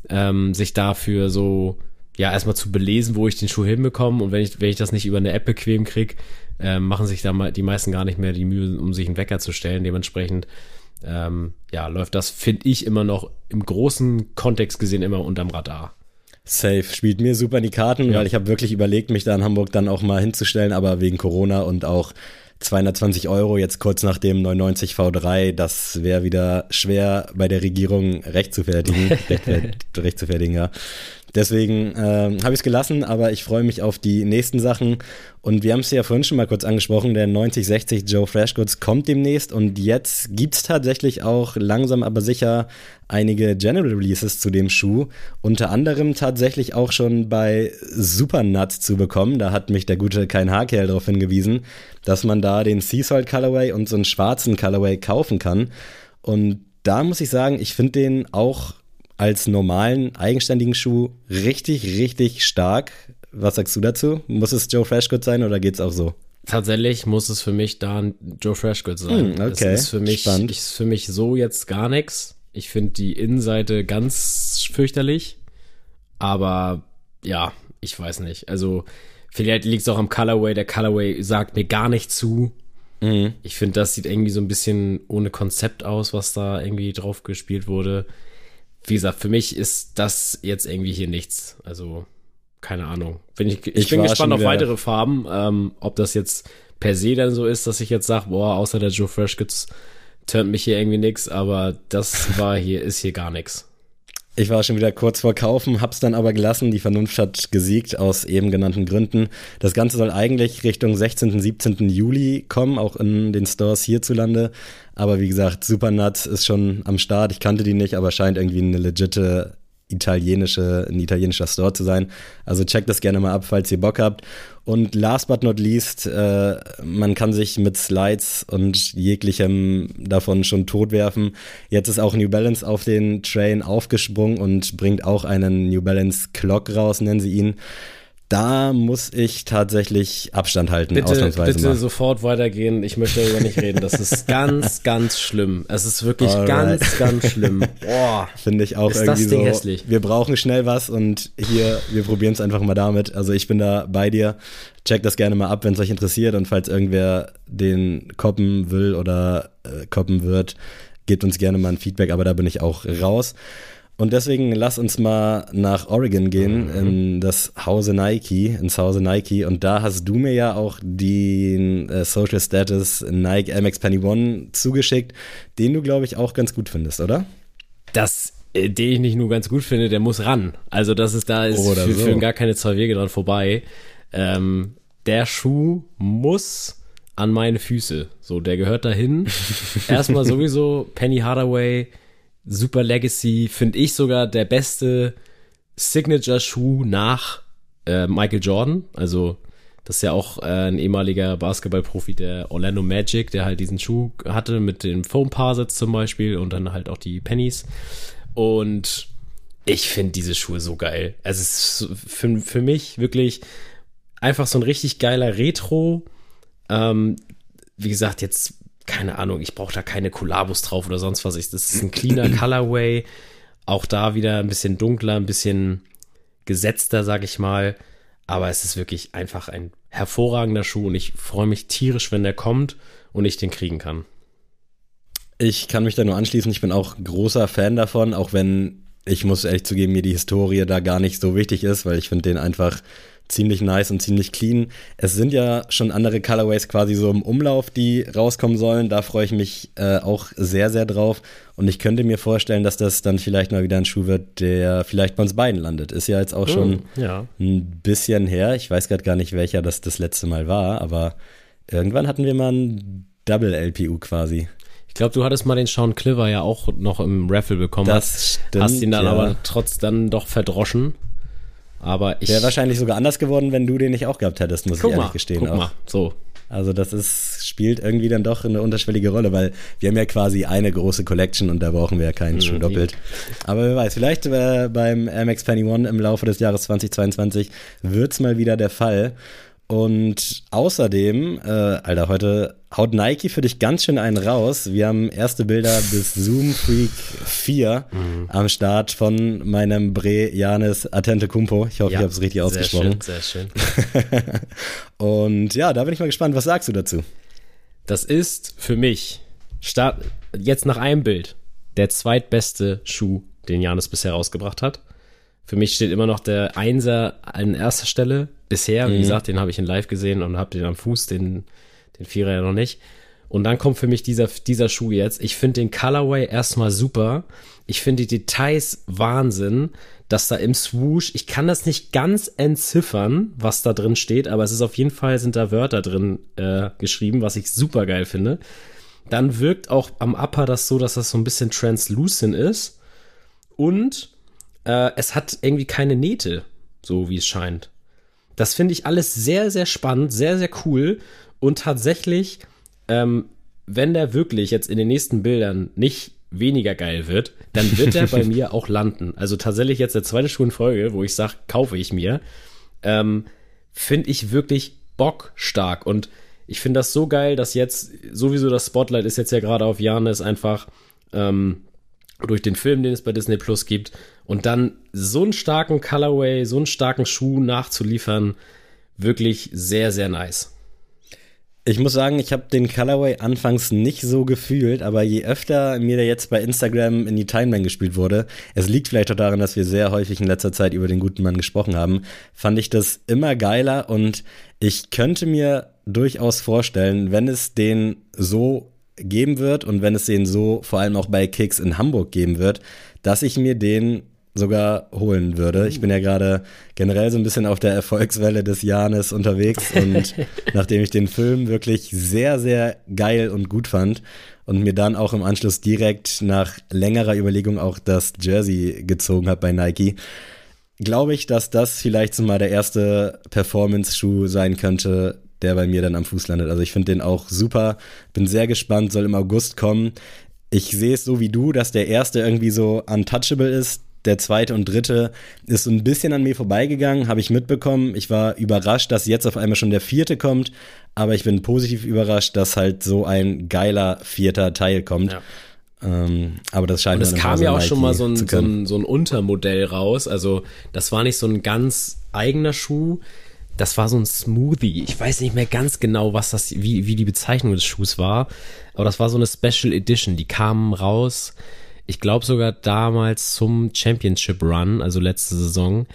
ähm, sich dafür so ja erstmal zu belesen, wo ich den Schuh hinbekomme und wenn ich wenn ich das nicht über eine App bequem krieg, ähm, machen sich da mal die meisten gar nicht mehr die Mühe, um sich einen Wecker zu stellen. Dementsprechend ähm, ja läuft das finde ich immer noch im großen Kontext gesehen immer unterm Radar. Safe spielt mir super in die Karten, Ja. weil ich habe wirklich überlegt, mich da in Hamburg dann auch mal hinzustellen, aber wegen Corona und auch 220 Euro jetzt kurz nach dem 990 V3, das wäre wieder schwer bei der Regierung recht zu fertigen, recht, recht zu fertigen, ja. Deswegen ähm, habe ich es gelassen, aber ich freue mich auf die nächsten Sachen. Und wir haben es ja vorhin schon mal kurz angesprochen, der 9060 Joe Freshgoods kommt demnächst und jetzt gibt's tatsächlich auch langsam aber sicher einige General Releases zu dem Schuh. Unter anderem tatsächlich auch schon bei Supernuts zu bekommen. Da hat mich der gute Kein Haarkerl darauf hingewiesen, dass man da den Sea Salt Colorway und so einen schwarzen Colorway kaufen kann. Und da muss ich sagen, ich finde den auch als normalen, eigenständigen Schuh richtig, richtig stark. Was sagst du dazu? Muss es Joe Freshgood sein oder geht's auch so? Tatsächlich muss es für mich da ein Joe Freshgood sein. Hm, okay. Das ist für mich, Spannend. ist für mich so jetzt gar nichts. Ich finde die Innenseite ganz fürchterlich. Aber ja, ich weiß nicht. Also Vielleicht liegt es auch am Colorway. Der Colorway sagt mir gar nicht zu. Mhm. Ich finde, das sieht irgendwie so ein bisschen ohne Konzept aus, was da irgendwie drauf gespielt wurde. Wie gesagt, für mich ist das jetzt irgendwie hier nichts. Also, keine Ahnung. Bin ich, ich, ich bin gespannt auf weitere Farben. Ähm, ob das jetzt per se dann so ist, dass ich jetzt sage, boah, außer der Joe Fresh gibt's, turnt mich hier irgendwie nix, aber das war hier, ist hier gar nichts. Ich war schon wieder kurz vor Kaufen, hab's dann aber gelassen. Die Vernunft hat gesiegt aus eben genannten Gründen. Das Ganze soll eigentlich Richtung 16., 17. Juli kommen, auch in den Stores hierzulande. Aber wie gesagt, Supernuts ist schon am Start. Ich kannte die nicht, aber scheint irgendwie eine legitime italienische, ein italienischer Store zu sein. Also checkt das gerne mal ab, falls ihr Bock habt. Und last but not least, äh, man kann sich mit Slides und jeglichem davon schon totwerfen. Jetzt ist auch New Balance auf den Train aufgesprungen und bringt auch einen New Balance Clock raus, nennen sie ihn da muss ich tatsächlich Abstand halten, bitte, ausnahmsweise Bitte mal. sofort weitergehen. Ich möchte darüber nicht reden. Das ist ganz, ganz schlimm. Es ist wirklich Alright. ganz, ganz schlimm. Boah. Finde ich auch ist irgendwie das Ding so. Hässlich. Wir brauchen schnell was und hier, wir probieren es einfach mal damit. Also ich bin da bei dir. Checkt das gerne mal ab, wenn es euch interessiert und falls irgendwer den koppen will oder äh, koppen wird, gebt uns gerne mal ein Feedback, aber da bin ich auch raus. Und deswegen lass uns mal nach Oregon gehen, mhm. in das Hause Nike, ins Hause Nike. Und da hast du mir ja auch den äh, Social Status Nike MX Penny One zugeschickt, den du, glaube ich, auch ganz gut findest, oder? Das, äh, den ich nicht nur ganz gut finde, der muss ran. Also das ist, da ist oder für, so. für gar keine zwei Wege dran vorbei. Ähm, der Schuh muss an meine Füße. So, der gehört dahin. Erstmal sowieso Penny Hardaway Super Legacy, finde ich sogar der beste Signature-Schuh nach äh, Michael Jordan. Also, das ist ja auch äh, ein ehemaliger Basketballprofi der Orlando Magic, der halt diesen Schuh hatte mit dem Foam Parsets zum Beispiel und dann halt auch die Pennies. Und ich finde diese Schuhe so geil. Es ist für, für mich wirklich einfach so ein richtig geiler Retro. Ähm, wie gesagt, jetzt keine Ahnung, ich brauche da keine Kollabos drauf oder sonst was. Das ist ein cleaner Colorway. Auch da wieder ein bisschen dunkler, ein bisschen gesetzter, sag ich mal. Aber es ist wirklich einfach ein hervorragender Schuh und ich freue mich tierisch, wenn der kommt und ich den kriegen kann. Ich kann mich da nur anschließen. Ich bin auch großer Fan davon, auch wenn ich muss ehrlich zugeben, mir die Historie da gar nicht so wichtig ist, weil ich finde den einfach ziemlich nice und ziemlich clean. Es sind ja schon andere Colorways quasi so im Umlauf, die rauskommen sollen. Da freue ich mich äh, auch sehr, sehr drauf. Und ich könnte mir vorstellen, dass das dann vielleicht mal wieder ein Schuh wird, der vielleicht bei uns beiden landet. Ist ja jetzt auch schon mm, ja. ein bisschen her. Ich weiß gerade gar nicht, welcher das das letzte Mal war, aber irgendwann hatten wir mal ein Double LPU quasi. Ich glaube, du hattest mal den Sean Cliver ja auch noch im Raffle bekommen. Das stimmt, Hast ihn dann ja. aber trotz dann doch verdroschen. Aber ich. Wäre wahrscheinlich sogar anders geworden, wenn du den nicht auch gehabt hättest, muss guck ich ehrlich mal, gestehen. Guck auch. mal, so. Also das ist, spielt irgendwie dann doch eine unterschwellige Rolle, weil wir haben ja quasi eine große Collection und da brauchen wir ja keinen mhm, Schuh doppelt. Aber wer weiß, vielleicht äh, beim MX Penny One im Laufe des Jahres 2022 wird's mal wieder der Fall. Und außerdem, äh, Alter, heute haut Nike für dich ganz schön einen raus. Wir haben erste Bilder bis Zoom Freak 4 mhm. am Start von meinem Bre Janis Atente Kumpo. Ich hoffe, ja, ich habe es richtig ausgesprochen. Sehr schön, sehr schön. Und ja, da bin ich mal gespannt. Was sagst du dazu? Das ist für mich, start, jetzt nach einem Bild, der zweitbeste Schuh, den Janis bisher rausgebracht hat. Für mich steht immer noch der Einser an erster Stelle. Bisher, mhm. wie gesagt, den habe ich in live gesehen und habe den am Fuß, den, den Vierer ja noch nicht. Und dann kommt für mich dieser, dieser Schuh jetzt. Ich finde den Colorway erstmal super. Ich finde die Details Wahnsinn, dass da im Swoosh, ich kann das nicht ganz entziffern, was da drin steht, aber es ist auf jeden Fall, sind da Wörter drin äh, geschrieben, was ich super geil finde. Dann wirkt auch am Upper das so, dass das so ein bisschen translucent ist. Und äh, es hat irgendwie keine Nähte, so wie es scheint. Das finde ich alles sehr, sehr spannend, sehr, sehr cool. Und tatsächlich, ähm, wenn der wirklich jetzt in den nächsten Bildern nicht weniger geil wird, dann wird er bei mir auch landen. Also tatsächlich jetzt der zweite Schuh in Folge, wo ich sage, kaufe ich mir, ähm, finde ich wirklich bockstark. Und ich finde das so geil, dass jetzt sowieso das Spotlight ist jetzt ja gerade auf Janis einfach ähm, durch den Film, den es bei Disney Plus gibt, und dann so einen starken Colorway, so einen starken Schuh nachzuliefern, wirklich sehr, sehr nice. Ich muss sagen, ich habe den Colorway anfangs nicht so gefühlt, aber je öfter mir der jetzt bei Instagram in die Timeline gespielt wurde, es liegt vielleicht auch daran, dass wir sehr häufig in letzter Zeit über den guten Mann gesprochen haben, fand ich das immer geiler und ich könnte mir durchaus vorstellen, wenn es den so geben wird und wenn es den so vor allem auch bei Kicks in Hamburg geben wird, dass ich mir den sogar holen würde. Ich bin ja gerade generell so ein bisschen auf der Erfolgswelle des Janes unterwegs und nachdem ich den Film wirklich sehr, sehr geil und gut fand und mir dann auch im Anschluss direkt nach längerer Überlegung auch das Jersey gezogen habe bei Nike, glaube ich, dass das vielleicht so mal der erste Performance-Schuh sein könnte, der bei mir dann am Fuß landet. Also ich finde den auch super, bin sehr gespannt, soll im August kommen. Ich sehe es so wie du, dass der erste irgendwie so untouchable ist, der zweite und dritte ist so ein bisschen an mir vorbeigegangen, habe ich mitbekommen. Ich war überrascht, dass jetzt auf einmal schon der vierte kommt, aber ich bin positiv überrascht, dass halt so ein geiler vierter Teil kommt. Ja. Ähm, aber das scheint Und es kam ja auch Nike schon mal so ein, so, ein, so ein Untermodell raus. Also das war nicht so ein ganz eigener Schuh. Das war so ein Smoothie. Ich weiß nicht mehr ganz genau, was das, wie, wie die Bezeichnung des Schuhs war. Aber das war so eine Special Edition. Die kamen raus ich glaube sogar damals zum Championship Run, also letzte Saison.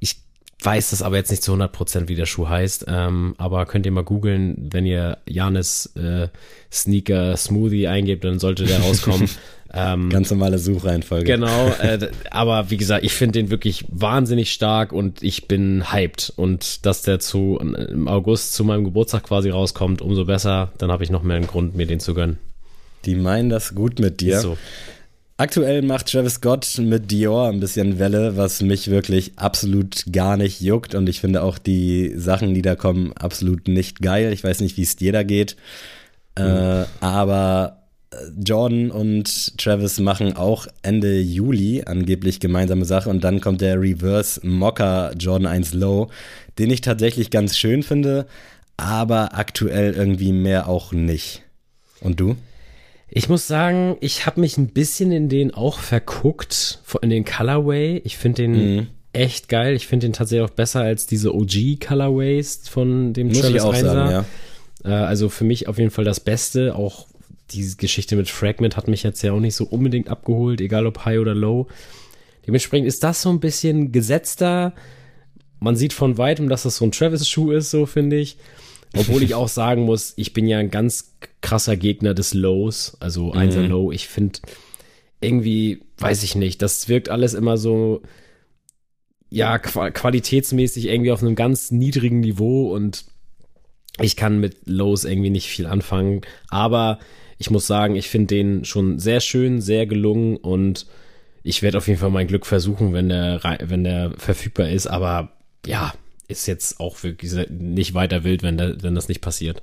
Ich weiß das aber jetzt nicht zu 100% wie der Schuh heißt, ähm, aber könnt ihr mal googeln, wenn ihr Janis äh, Sneaker Smoothie eingebt, dann sollte der rauskommen. Ähm, Ganz normale Suchreihenfolge. Genau, äh, aber wie gesagt, ich finde den wirklich wahnsinnig stark und ich bin hyped. Und dass der zu im August zu meinem Geburtstag quasi rauskommt, umso besser. Dann habe ich noch mehr einen Grund, mir den zu gönnen. Die meinen das gut mit dir. so. Aktuell macht Travis Scott mit Dior ein bisschen Welle, was mich wirklich absolut gar nicht juckt. Und ich finde auch die Sachen, die da kommen, absolut nicht geil. Ich weiß nicht, wie es dir da geht. Mhm. Äh, aber äh, Jordan und Travis machen auch Ende Juli angeblich gemeinsame Sache. Und dann kommt der Reverse Mocker Jordan 1 Low, den ich tatsächlich ganz schön finde, aber aktuell irgendwie mehr auch nicht. Und du? Ich muss sagen, ich habe mich ein bisschen in den auch verguckt, in den Colorway. Ich finde den mhm. echt geil. Ich finde den tatsächlich auch besser als diese OG Colorways von dem Muss Travis ich auch sagen, ja. Äh, also für mich auf jeden Fall das Beste. Auch diese Geschichte mit Fragment hat mich jetzt ja auch nicht so unbedingt abgeholt, egal ob High oder Low. Dementsprechend ist das so ein bisschen gesetzter. Man sieht von weitem, dass das so ein Travis-Schuh ist, so finde ich. Obwohl ich auch sagen muss, ich bin ja ein ganz krasser Gegner des Lows, also mhm. 1 Low. Ich finde irgendwie, weiß ich nicht, das wirkt alles immer so, ja, qualitätsmäßig irgendwie auf einem ganz niedrigen Niveau und ich kann mit Lows irgendwie nicht viel anfangen. Aber ich muss sagen, ich finde den schon sehr schön, sehr gelungen und ich werde auf jeden Fall mein Glück versuchen, wenn der, wenn der verfügbar ist. Aber ja, ist jetzt auch wirklich nicht weiter wild, wenn, da, wenn das nicht passiert.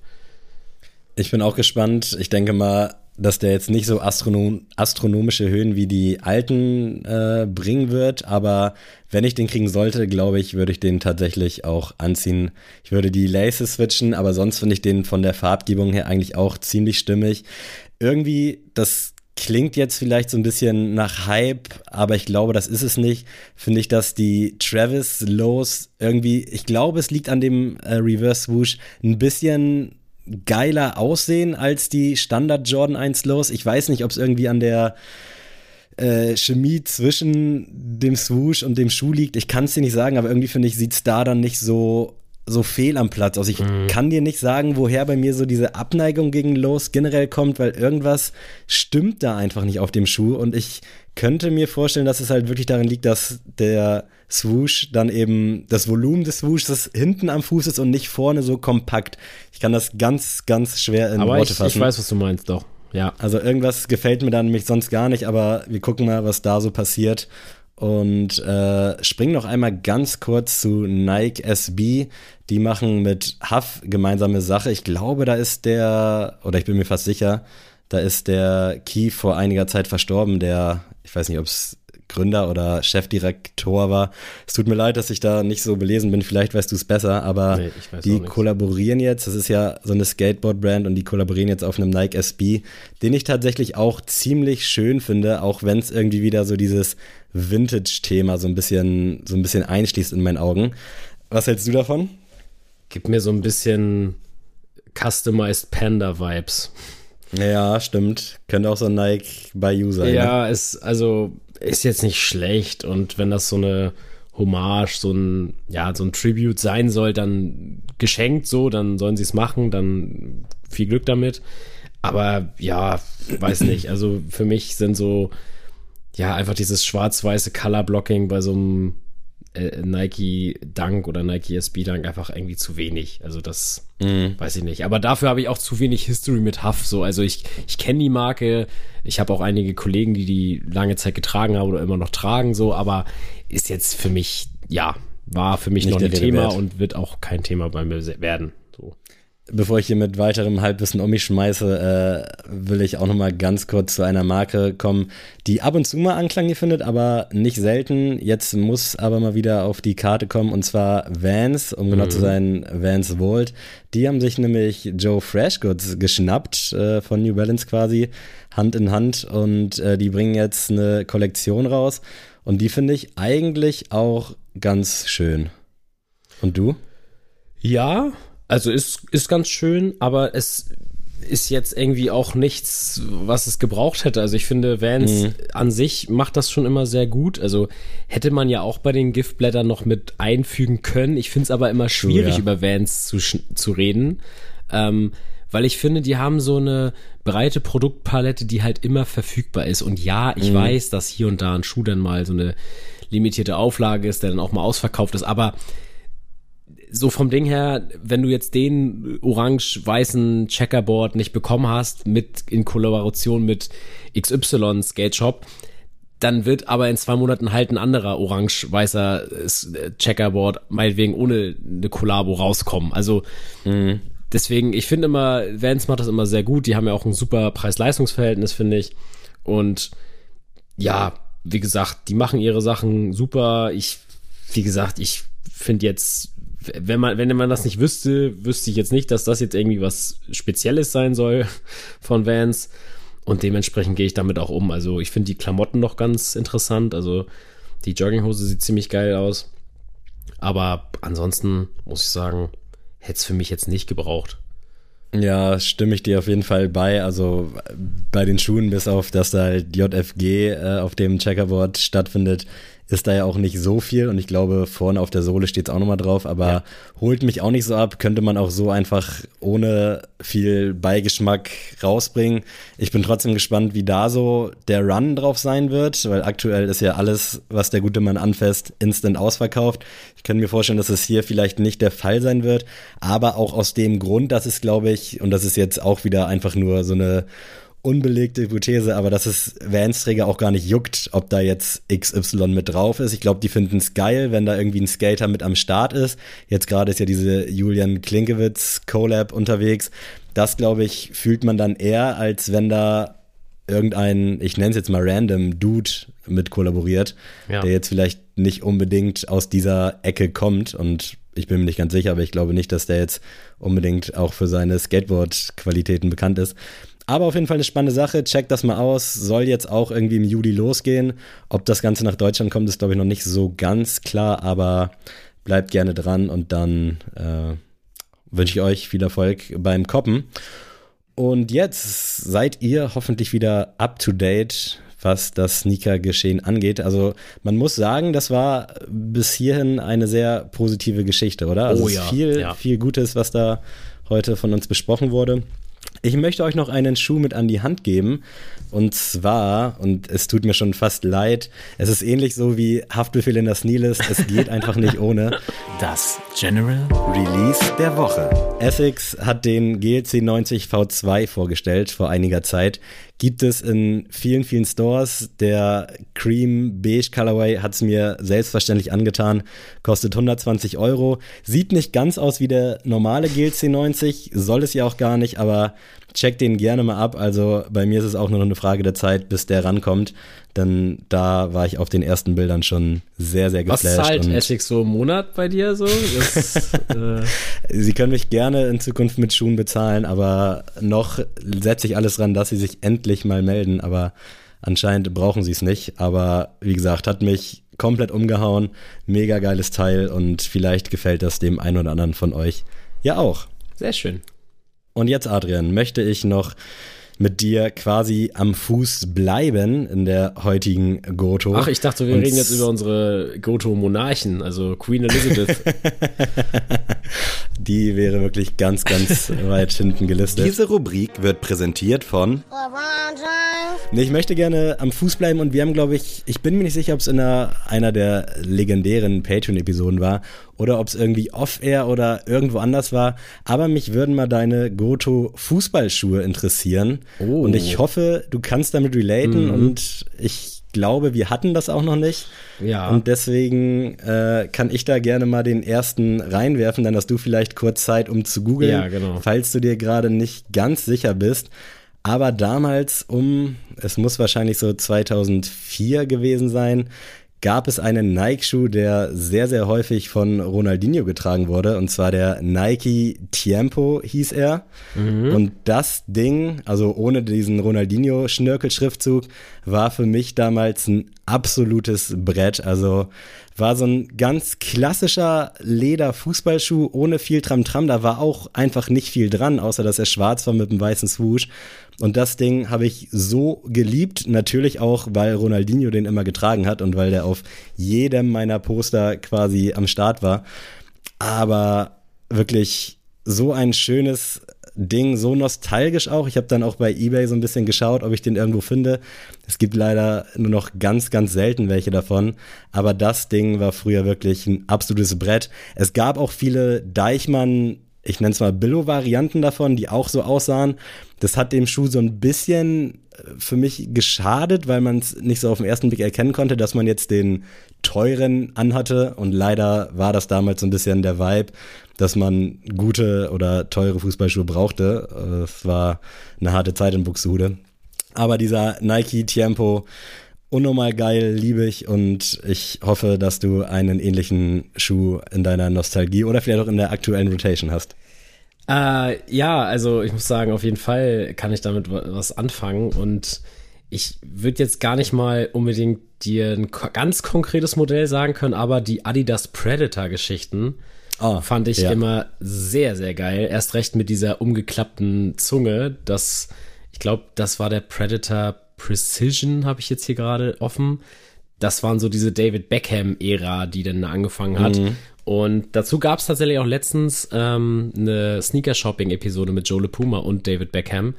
Ich bin auch gespannt. Ich denke mal, dass der jetzt nicht so astronom astronomische Höhen wie die alten äh, bringen wird, aber wenn ich den kriegen sollte, glaube ich, würde ich den tatsächlich auch anziehen. Ich würde die Laces switchen, aber sonst finde ich den von der Farbgebung her eigentlich auch ziemlich stimmig. Irgendwie, das klingt jetzt vielleicht so ein bisschen nach Hype, aber ich glaube, das ist es nicht. Finde ich, dass die Travis Lows irgendwie, ich glaube, es liegt an dem äh, Reverse Swoosh ein bisschen geiler aussehen als die Standard Jordan 1 Lows. Ich weiß nicht, ob es irgendwie an der äh, Chemie zwischen dem Swoosh und dem Schuh liegt. Ich kann es dir nicht sagen, aber irgendwie finde ich, sieht es da dann nicht so so fehl am Platz. Also ich mhm. kann dir nicht sagen, woher bei mir so diese Abneigung gegen Lows generell kommt, weil irgendwas stimmt da einfach nicht auf dem Schuh und ich könnte mir vorstellen, dass es halt wirklich darin liegt, dass der Swoosh dann eben das Volumen des Swooshs hinten am Fuß ist und nicht vorne so kompakt. Ich kann das ganz, ganz schwer in aber Worte ich, fassen. Ich weiß, was du meinst, doch. Ja. Also irgendwas gefällt mir dann nämlich sonst gar nicht, aber wir gucken mal, was da so passiert und äh, springen noch einmal ganz kurz zu Nike SB. Die machen mit Huff gemeinsame Sache. Ich glaube, da ist der, oder ich bin mir fast sicher, da ist der Key vor einiger Zeit verstorben, der, ich weiß nicht, ob es Gründer oder Chefdirektor war. Es tut mir leid, dass ich da nicht so belesen bin. Vielleicht weißt du es besser, aber nee, die kollaborieren jetzt. Das ist ja so eine Skateboard-Brand und die kollaborieren jetzt auf einem Nike SB, den ich tatsächlich auch ziemlich schön finde, auch wenn es irgendwie wieder so dieses Vintage-Thema so ein bisschen, so ein bisschen einschließt in meinen Augen. Was hältst du davon? gibt mir so ein bisschen Customized Panda Vibes. Ja, stimmt. Könnte auch so ein Nike by You sein. Ja, ne? ist, also, ist jetzt nicht schlecht und wenn das so eine Hommage, so ein, ja, so ein Tribute sein soll, dann geschenkt so, dann sollen sie es machen, dann viel Glück damit. Aber ja, weiß nicht. Also für mich sind so, ja, einfach dieses schwarz-weiße Color Blocking bei so einem äh, Nike Dunk oder Nike SB Dunk einfach irgendwie zu wenig. Also das mm. weiß ich nicht. Aber dafür habe ich auch zu wenig History mit Huff. So, also ich, ich kenne die Marke. Ich habe auch einige Kollegen, die die lange Zeit getragen haben oder immer noch tragen. So, aber ist jetzt für mich, ja, war für mich nicht noch ein Thema Wert. und wird auch kein Thema bei mir werden. So bevor ich hier mit weiterem Halbwissen um mich schmeiße, äh, will ich auch noch mal ganz kurz zu einer Marke kommen, die ab und zu mal Anklang hier findet, aber nicht selten. Jetzt muss aber mal wieder auf die Karte kommen und zwar Vans, um genau mhm. zu sein, Vans Vault. Die haben sich nämlich Joe Freshgoods geschnappt äh, von New Balance quasi, Hand in Hand und äh, die bringen jetzt eine Kollektion raus und die finde ich eigentlich auch ganz schön. Und du? Ja, also ist, ist ganz schön, aber es ist jetzt irgendwie auch nichts, was es gebraucht hätte. Also ich finde, Vans mhm. an sich macht das schon immer sehr gut. Also hätte man ja auch bei den Giftblättern noch mit einfügen können. Ich finde es aber immer schwierig, ja. über Vans zu, zu reden. Ähm, weil ich finde, die haben so eine breite Produktpalette, die halt immer verfügbar ist. Und ja, ich mhm. weiß, dass hier und da ein Schuh dann mal so eine limitierte Auflage ist, der dann auch mal ausverkauft ist. Aber so vom Ding her, wenn du jetzt den orange-weißen Checkerboard nicht bekommen hast, mit in Kollaboration mit XY Skate Shop, dann wird aber in zwei Monaten halt ein anderer orange-weißer äh, Checkerboard, meinetwegen ohne eine Kollabo rauskommen. Also mhm. deswegen, ich finde immer, Vans macht das immer sehr gut. Die haben ja auch ein super Preis-Leistungs-Verhältnis, finde ich. Und ja, wie gesagt, die machen ihre Sachen super. Ich, wie gesagt, ich finde jetzt wenn man, wenn man das nicht wüsste, wüsste ich jetzt nicht, dass das jetzt irgendwie was Spezielles sein soll von Vans. Und dementsprechend gehe ich damit auch um. Also ich finde die Klamotten noch ganz interessant. Also die Jogginghose sieht ziemlich geil aus. Aber ansonsten muss ich sagen, hätte es für mich jetzt nicht gebraucht. Ja, stimme ich dir auf jeden Fall bei. Also bei den Schuhen, bis auf dass da halt JFG äh, auf dem Checkerboard stattfindet, ist da ja auch nicht so viel und ich glaube, vorne auf der Sohle steht es auch nochmal drauf, aber ja. holt mich auch nicht so ab, könnte man auch so einfach ohne viel Beigeschmack rausbringen. Ich bin trotzdem gespannt, wie da so der Run drauf sein wird, weil aktuell ist ja alles, was der gute Mann anfasst, instant ausverkauft. Ich kann mir vorstellen, dass es hier vielleicht nicht der Fall sein wird, aber auch aus dem Grund, dass es, glaube ich, und das ist jetzt auch wieder einfach nur so eine unbelegte Hypothese, aber dass es Vans-Träger auch gar nicht juckt, ob da jetzt XY mit drauf ist. Ich glaube, die finden es geil, wenn da irgendwie ein Skater mit am Start ist. Jetzt gerade ist ja diese Julian Klinkewitz Collab unterwegs. Das, glaube ich, fühlt man dann eher, als wenn da irgendein, ich nenne es jetzt mal random, Dude mit kollaboriert, ja. der jetzt vielleicht nicht unbedingt aus dieser Ecke kommt und ich bin mir nicht ganz sicher, aber ich glaube nicht, dass der jetzt unbedingt auch für seine Skateboard-Qualitäten bekannt ist. Aber auf jeden Fall eine spannende Sache. Checkt das mal aus. Soll jetzt auch irgendwie im Juli losgehen. Ob das Ganze nach Deutschland kommt, ist, glaube ich, noch nicht so ganz klar. Aber bleibt gerne dran und dann äh, wünsche ich euch viel Erfolg beim Koppen. Und jetzt seid ihr hoffentlich wieder up to date, was das Sneaker-Geschehen angeht. Also man muss sagen, das war bis hierhin eine sehr positive Geschichte, oder? Also oh ja, viel, ja. viel Gutes, was da heute von uns besprochen wurde. Ich möchte euch noch einen Schuh mit an die Hand geben. Und zwar, und es tut mir schon fast leid, es ist ähnlich so wie Haftbefehl in der Sneelist. Es geht einfach nicht ohne. Das General Release der Woche. Essex hat den GLC 90 V2 vorgestellt vor einiger Zeit. Gibt es in vielen, vielen Stores. Der Cream Beige Colorway hat es mir selbstverständlich angetan. Kostet 120 Euro. Sieht nicht ganz aus wie der normale GLC 90. Soll es ja auch gar nicht, aber check den gerne mal ab. Also bei mir ist es auch nur noch eine Frage der Zeit, bis der rankommt. Denn da war ich auf den ersten Bildern schon sehr, sehr geflasht. Was zahlt Essex so im Monat bei dir so? Das, äh Sie können mich gerne in Zukunft mit Schuhen bezahlen, aber noch setze ich alles ran, dass Sie sich endlich mal melden. Aber anscheinend brauchen Sie es nicht. Aber wie gesagt, hat mich komplett umgehauen. Mega geiles Teil und vielleicht gefällt das dem einen oder anderen von euch Ja, auch. Sehr schön. Und jetzt, Adrian, möchte ich noch mit dir quasi am Fuß bleiben in der heutigen Goto. Ach, ich dachte, wir Und reden jetzt über unsere Goto-Monarchen, also Queen Elizabeth. Die wäre wirklich ganz, ganz weit hinten gelistet. Diese Rubrik wird präsentiert von Nee, ich möchte gerne am Fuß bleiben und wir haben, glaube ich, ich bin mir nicht sicher, ob es in einer, einer der legendären Patreon-Episoden war oder ob es irgendwie off-air oder irgendwo anders war. Aber mich würden mal deine Goto-Fußballschuhe interessieren. Oh. Und ich hoffe, du kannst damit relaten mhm. und ich glaube, wir hatten das auch noch nicht. Ja. Und deswegen äh, kann ich da gerne mal den ersten reinwerfen, dann hast du vielleicht kurz Zeit, um zu googeln, ja, genau. falls du dir gerade nicht ganz sicher bist. Aber damals um, es muss wahrscheinlich so 2004 gewesen sein, gab es einen Nike-Schuh, der sehr, sehr häufig von Ronaldinho getragen wurde. Und zwar der Nike Tiempo hieß er. Mhm. Und das Ding, also ohne diesen Ronaldinho-Schnörkel-Schriftzug, war für mich damals ein absolutes Brett. Also war so ein ganz klassischer Leder-Fußballschuh ohne viel Tram-Tram. Da war auch einfach nicht viel dran, außer dass er schwarz war mit einem weißen Swoosh. Und das Ding habe ich so geliebt. Natürlich auch, weil Ronaldinho den immer getragen hat und weil der auf jedem meiner Poster quasi am Start war. Aber wirklich so ein schönes Ding, so nostalgisch auch. Ich habe dann auch bei eBay so ein bisschen geschaut, ob ich den irgendwo finde. Es gibt leider nur noch ganz, ganz selten welche davon. Aber das Ding war früher wirklich ein absolutes Brett. Es gab auch viele Deichmann ich nenne es mal Billo-Varianten davon, die auch so aussahen. Das hat dem Schuh so ein bisschen äh, für mich geschadet, weil man es nicht so auf den ersten Blick erkennen konnte, dass man jetzt den teuren anhatte. Und leider war das damals so ein bisschen der Vibe, dass man gute oder teure Fußballschuhe brauchte. Es war eine harte Zeit in Buxtehude. Aber dieser Nike Tiempo unnormal geil, liebe ich und ich hoffe, dass du einen ähnlichen Schuh in deiner Nostalgie oder vielleicht auch in der aktuellen Rotation hast. Äh, ja, also ich muss sagen, auf jeden Fall kann ich damit was anfangen und ich würde jetzt gar nicht mal unbedingt dir ein ganz konkretes Modell sagen können, aber die Adidas Predator Geschichten oh, fand ich ja. immer sehr, sehr geil. Erst recht mit dieser umgeklappten Zunge. Das, ich glaube, das war der Predator Precision habe ich jetzt hier gerade offen. Das waren so diese David Beckham-Ära, die dann angefangen hat. Mhm. Und dazu gab es tatsächlich auch letztens ähm, eine Sneaker-Shopping-Episode mit Joe Puma und David Beckham,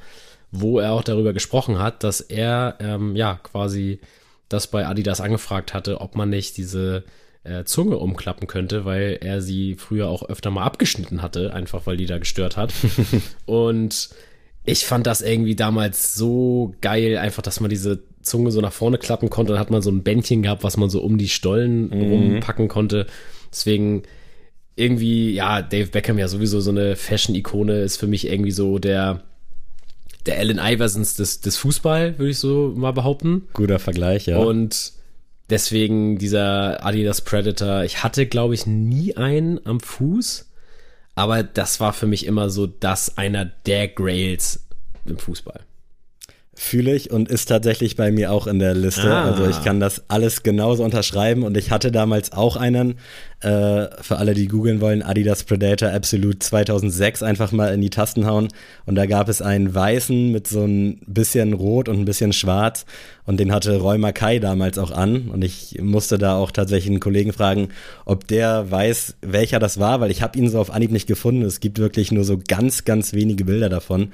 wo er auch darüber gesprochen hat, dass er ähm, ja quasi das bei Adidas angefragt hatte, ob man nicht diese äh, Zunge umklappen könnte, weil er sie früher auch öfter mal abgeschnitten hatte, einfach weil die da gestört hat. und ich fand das irgendwie damals so geil, einfach, dass man diese Zunge so nach vorne klappen konnte. Dann hat man so ein Bändchen gehabt, was man so um die Stollen mhm. rumpacken konnte. Deswegen irgendwie, ja, Dave Beckham ja sowieso so eine Fashion-Ikone ist für mich irgendwie so der, der Allen Iversons des, des Fußball, würde ich so mal behaupten. Guter Vergleich, ja. Und deswegen dieser Adidas Predator. Ich hatte, glaube ich, nie einen am Fuß. Aber das war für mich immer so das einer der Grails im Fußball. Fühle ich und ist tatsächlich bei mir auch in der Liste. Ah. Also ich kann das alles genauso unterschreiben und ich hatte damals auch einen, äh, für alle, die googeln wollen, Adidas Predator Absolute 2006 einfach mal in die Tasten hauen und da gab es einen weißen mit so ein bisschen rot und ein bisschen schwarz und den hatte Roy Mackay damals auch an und ich musste da auch tatsächlich einen Kollegen fragen, ob der weiß, welcher das war, weil ich habe ihn so auf Anhieb nicht gefunden. Es gibt wirklich nur so ganz, ganz wenige Bilder davon.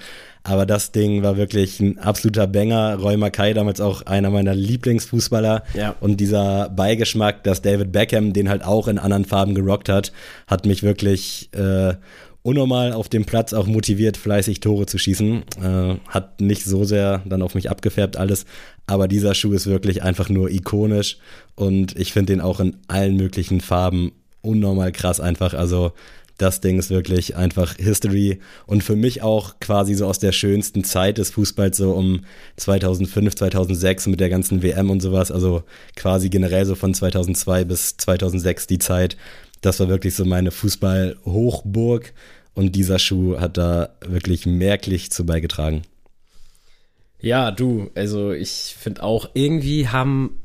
Aber das Ding war wirklich ein absoluter Banger. Roy Mackay damals auch einer meiner Lieblingsfußballer. Ja. Und dieser Beigeschmack, dass David Beckham den halt auch in anderen Farben gerockt hat, hat mich wirklich äh, unnormal auf dem Platz auch motiviert, fleißig Tore zu schießen. Äh, hat nicht so sehr dann auf mich abgefärbt alles. Aber dieser Schuh ist wirklich einfach nur ikonisch. Und ich finde den auch in allen möglichen Farben unnormal krass einfach. Also das Ding ist wirklich einfach History und für mich auch quasi so aus der schönsten Zeit des Fußballs, so um 2005, 2006 mit der ganzen WM und sowas. Also quasi generell so von 2002 bis 2006 die Zeit. Das war wirklich so meine Fußball-Hochburg und dieser Schuh hat da wirklich merklich zu beigetragen. Ja, du, also ich finde auch, irgendwie haben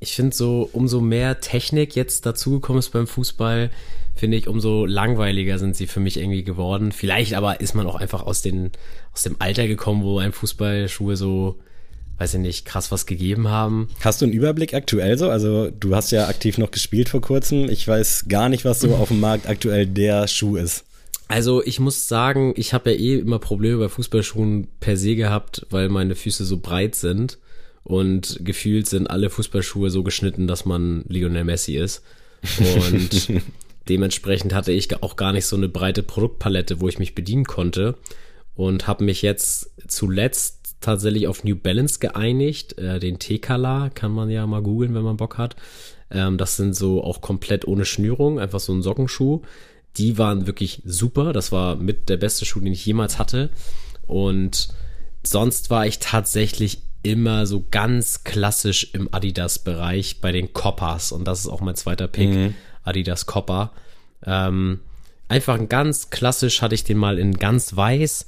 ich finde so, umso mehr Technik jetzt dazugekommen ist beim Fußball, finde ich, umso langweiliger sind sie für mich irgendwie geworden. Vielleicht aber ist man auch einfach aus, den, aus dem Alter gekommen, wo ein Fußballschuhe so, weiß ich nicht, krass was gegeben haben. Hast du einen Überblick aktuell so? Also du hast ja aktiv noch gespielt vor kurzem. Ich weiß gar nicht, was so auf dem Markt aktuell der Schuh ist. Also ich muss sagen, ich habe ja eh immer Probleme bei Fußballschuhen per se gehabt, weil meine Füße so breit sind und gefühlt sind alle Fußballschuhe so geschnitten, dass man Lionel Messi ist. Und dementsprechend hatte ich auch gar nicht so eine breite Produktpalette, wo ich mich bedienen konnte und habe mich jetzt zuletzt tatsächlich auf New Balance geeinigt. Äh, den T-Color kann man ja mal googeln, wenn man Bock hat. Ähm, das sind so auch komplett ohne Schnürung, einfach so ein Sockenschuh die waren wirklich super. Das war mit der beste Schuh, den ich jemals hatte. Und sonst war ich tatsächlich immer so ganz klassisch im Adidas-Bereich bei den Coppers. Und das ist auch mein zweiter Pick, mhm. Adidas Copper. Ähm, einfach ein ganz klassisch hatte ich den mal in ganz weiß.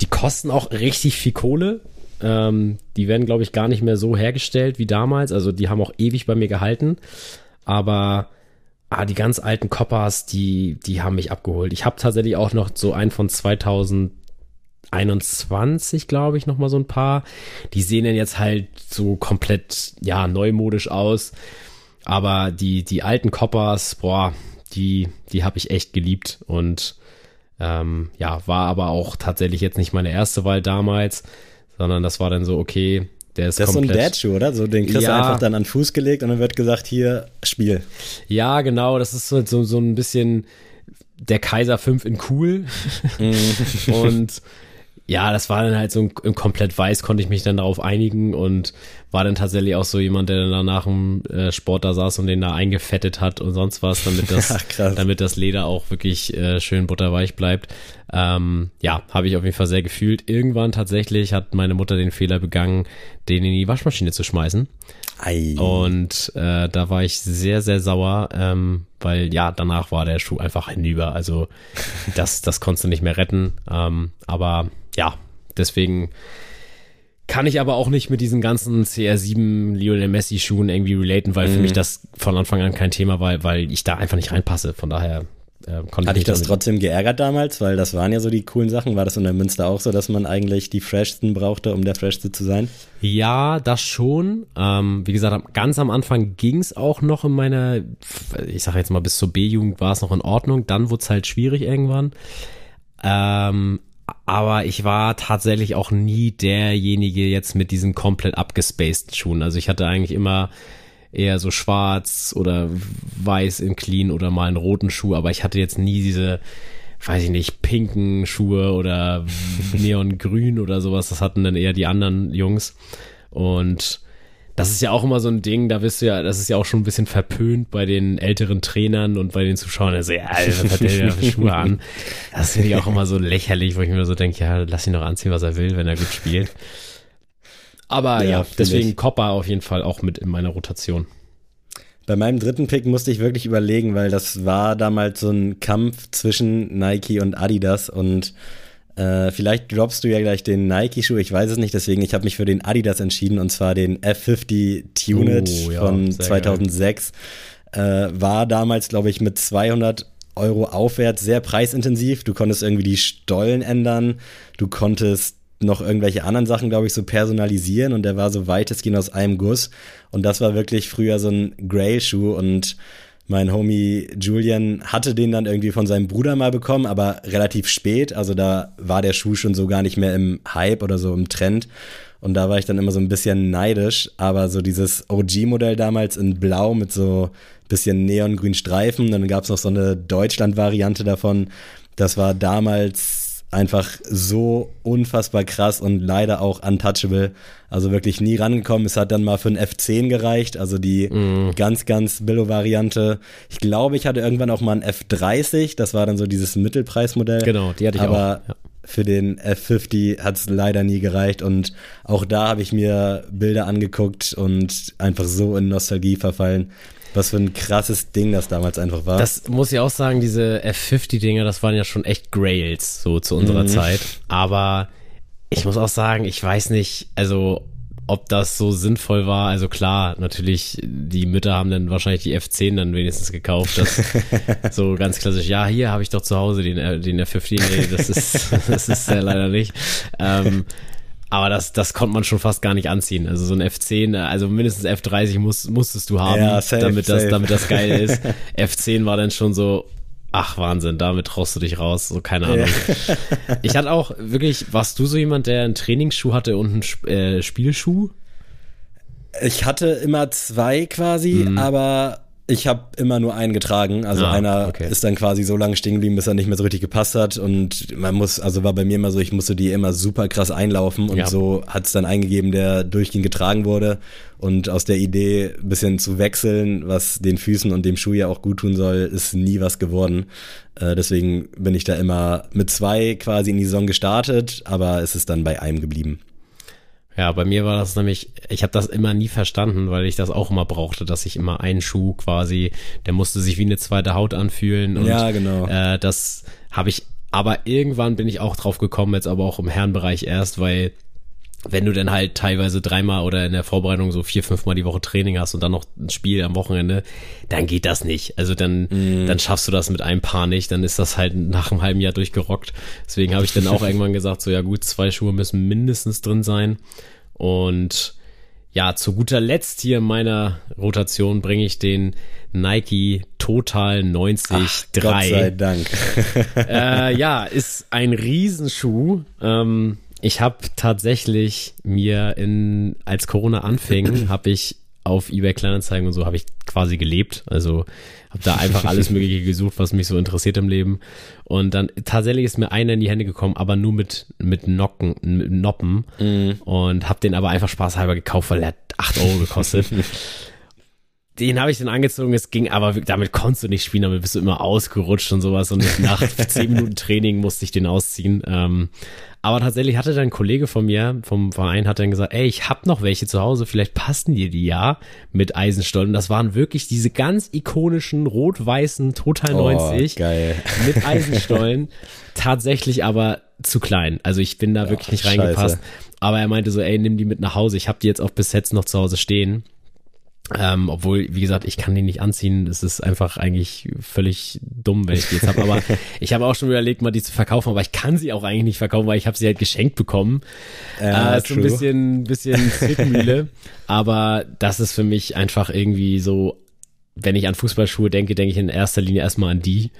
Die kosten auch richtig viel Kohle. Ähm, die werden, glaube ich, gar nicht mehr so hergestellt wie damals. Also die haben auch ewig bei mir gehalten. Aber ah, die ganz alten Coppers, die, die haben mich abgeholt. Ich habe tatsächlich auch noch so einen von 2021, glaube ich, noch mal so ein paar. Die sehen dann jetzt halt so komplett, ja, neumodisch aus. Aber die, die alten Coppers, boah, die, die habe ich echt geliebt und ähm, ja, war aber auch tatsächlich jetzt nicht meine erste Wahl damals, sondern das war dann so, okay, der ist das ist so ein Dad-Schuh, oder? So, den kriegst ja. einfach dann an Fuß gelegt und dann wird gesagt, hier, Spiel. Ja, genau, das ist so, so, so ein bisschen der Kaiser 5 in cool. Mhm. und ja, das war dann halt so im komplett weiß, konnte ich mich dann darauf einigen und war dann tatsächlich auch so jemand, der dann nach dem äh, Sport da saß und den da eingefettet hat und sonst was, damit das, damit das Leder auch wirklich äh, schön butterweich bleibt. Ähm, ja, habe ich auf jeden Fall sehr gefühlt. Irgendwann tatsächlich hat meine Mutter den Fehler begangen, den in die Waschmaschine zu schmeißen. Ei. Und äh, da war ich sehr, sehr sauer, ähm, weil ja, danach war der Schuh einfach hinüber. Also das, das konntest du nicht mehr retten. Ähm, aber ja, deswegen kann ich aber auch nicht mit diesen ganzen CR7 Lionel Messi Schuhen irgendwie relaten, weil mhm. für mich das von Anfang an kein Thema war, weil ich da einfach nicht reinpasse. Von daher äh, konnte Hat dich das trotzdem geärgert damals? Weil das waren ja so die coolen Sachen. War das in der Münster auch so, dass man eigentlich die Freshsten brauchte, um der Freshste zu sein? Ja, das schon. Ähm, wie gesagt, ganz am Anfang ging es auch noch in meiner, ich sage jetzt mal bis zur B-Jugend war es noch in Ordnung. Dann wurde es halt schwierig irgendwann. Ähm, aber ich war tatsächlich auch nie derjenige jetzt mit diesen komplett abgespaced Schuhen. Also ich hatte eigentlich immer eher so schwarz oder weiß in clean oder mal einen roten Schuh, aber ich hatte jetzt nie diese, weiß ich nicht, pinken Schuhe oder neongrün oder sowas. Das hatten dann eher die anderen Jungs. Und das ist ja auch immer so ein Ding, da wirst du ja, das ist ja auch schon ein bisschen verpönt bei den älteren Trainern und bei den Zuschauern. Also, ja, was hat der denn für Schuhe an? Das finde ich auch immer so lächerlich, wo ich mir so denke, ja, lass ihn doch anziehen, was er will, wenn er gut spielt. Aber ja, ja deswegen ich. Copper auf jeden Fall auch mit in meiner Rotation. Bei meinem dritten Pick musste ich wirklich überlegen, weil das war damals so ein Kampf zwischen Nike und Adidas und äh, vielleicht droppst du ja gleich den Nike-Schuh, ich weiß es nicht, deswegen ich habe mich für den Adidas entschieden und zwar den F50 Tuned oh, ja, von 2006. Äh, war damals, glaube ich, mit 200 Euro aufwärts sehr preisintensiv. Du konntest irgendwie die Stollen ändern, du konntest noch irgendwelche anderen Sachen, glaube ich, so personalisieren und der war so weitestgehend aus einem Guss. Und das war wirklich früher so ein Grail-Schuh und mein Homie Julian hatte den dann irgendwie von seinem Bruder mal bekommen, aber relativ spät. Also da war der Schuh schon so gar nicht mehr im Hype oder so im Trend. Und da war ich dann immer so ein bisschen neidisch. Aber so dieses OG-Modell damals in Blau mit so bisschen neongrünen Streifen. Dann gab es noch so eine Deutschland-Variante davon. Das war damals einfach so unfassbar krass und leider auch untouchable. Also wirklich nie rangekommen. Es hat dann mal für ein F10 gereicht, also die mm. ganz, ganz Billo-Variante. Ich glaube, ich hatte irgendwann auch mal ein F30, das war dann so dieses Mittelpreismodell. Genau, die hatte ich Aber auch. Ja. Für den F50 hat es leider nie gereicht und auch da habe ich mir Bilder angeguckt und einfach so in Nostalgie verfallen. Was für ein krasses Ding das damals einfach war. Das muss ich auch sagen, diese F50-Dinger, das waren ja schon echt Grails, so zu unserer mhm. Zeit. Aber ich muss auch sagen, ich weiß nicht, also ob das so sinnvoll war. Also klar, natürlich, die Mütter haben dann wahrscheinlich die F10 dann wenigstens gekauft. Das so ganz klassisch, ja, hier habe ich doch zu Hause den, äh, den F15. Nee, das ist, das ist ja leider nicht. Ähm, aber das, das konnte man schon fast gar nicht anziehen. Also so ein F10, also mindestens F30 muss, musstest du haben, ja, safe, damit, das, safe. damit das geil ist. F10 war dann schon so, ach Wahnsinn, damit traust du dich raus, so keine Ahnung. Ja. ich hatte auch wirklich, warst du so jemand, der einen Trainingsschuh hatte und einen äh, Spielschuh? Ich hatte immer zwei quasi, mhm. aber ich habe immer nur einen getragen. Also ah, einer okay. ist dann quasi so lange stehen geblieben, bis er nicht mehr so richtig gepasst hat. Und man muss, also war bei mir immer so, ich musste die immer super krass einlaufen. Und ja. so hat es dann eingegeben, der durchgehend getragen wurde. Und aus der Idee, ein bisschen zu wechseln, was den Füßen und dem Schuh ja auch gut tun soll, ist nie was geworden. Äh, deswegen bin ich da immer mit zwei quasi in die Saison gestartet, aber es ist dann bei einem geblieben. Ja, bei mir war das nämlich, ich habe das immer nie verstanden, weil ich das auch immer brauchte, dass ich immer einen Schuh quasi, der musste sich wie eine zweite Haut anfühlen. Und, ja, genau. Äh, das habe ich, aber irgendwann bin ich auch drauf gekommen, jetzt aber auch im Herrenbereich erst, weil wenn du dann halt teilweise dreimal oder in der Vorbereitung so vier, fünfmal die Woche Training hast und dann noch ein Spiel am Wochenende, dann geht das nicht. Also dann, mm. dann schaffst du das mit einem Paar nicht, dann ist das halt nach einem halben Jahr durchgerockt. Deswegen habe ich dann auch irgendwann gesagt, so ja gut, zwei Schuhe müssen mindestens drin sein. Und ja, zu guter Letzt hier in meiner Rotation bringe ich den Nike Total 90 Ach, 3. Gott sei Dank. äh, ja, ist ein Riesenschuh. Ähm, ich habe tatsächlich mir in, als Corona anfing, habe ich auf eBay Kleinanzeigen und so habe ich quasi gelebt. Also habe da einfach alles Mögliche gesucht, was mich so interessiert im Leben. Und dann tatsächlich ist mir einer in die Hände gekommen, aber nur mit mit Nocken, mit Noppen. Mm. Und habe den aber einfach spaßhalber gekauft, weil er hat 8 Euro gekostet. den habe ich dann angezogen, es ging aber, damit konntest du nicht spielen, damit bist du immer ausgerutscht und sowas und nach zehn Minuten Training musste ich den ausziehen. Ähm, aber tatsächlich hatte dann ein Kollege von mir vom Verein hat dann gesagt, ey, ich hab noch welche zu Hause, vielleicht passen dir die ja mit Eisenstollen. Das waren wirklich diese ganz ikonischen rot-weißen Total 90 oh, mit Eisenstollen. tatsächlich aber zu klein. Also ich bin da wirklich nicht reingepasst. Scheiße. Aber er meinte so, ey, nimm die mit nach Hause. Ich habe die jetzt auch bis jetzt noch zu Hause stehen. Ähm, obwohl, wie gesagt, ich kann die nicht anziehen. Es ist einfach eigentlich völlig dumm, wenn ich die jetzt habe. Aber ich habe auch schon überlegt, mal die zu verkaufen, aber ich kann sie auch eigentlich nicht verkaufen, weil ich habe sie halt geschenkt bekommen. Ja, äh, so ein bisschen, bisschen Zwickmühle. aber das ist für mich einfach irgendwie so, wenn ich an Fußballschuhe denke, denke ich in erster Linie erstmal an die.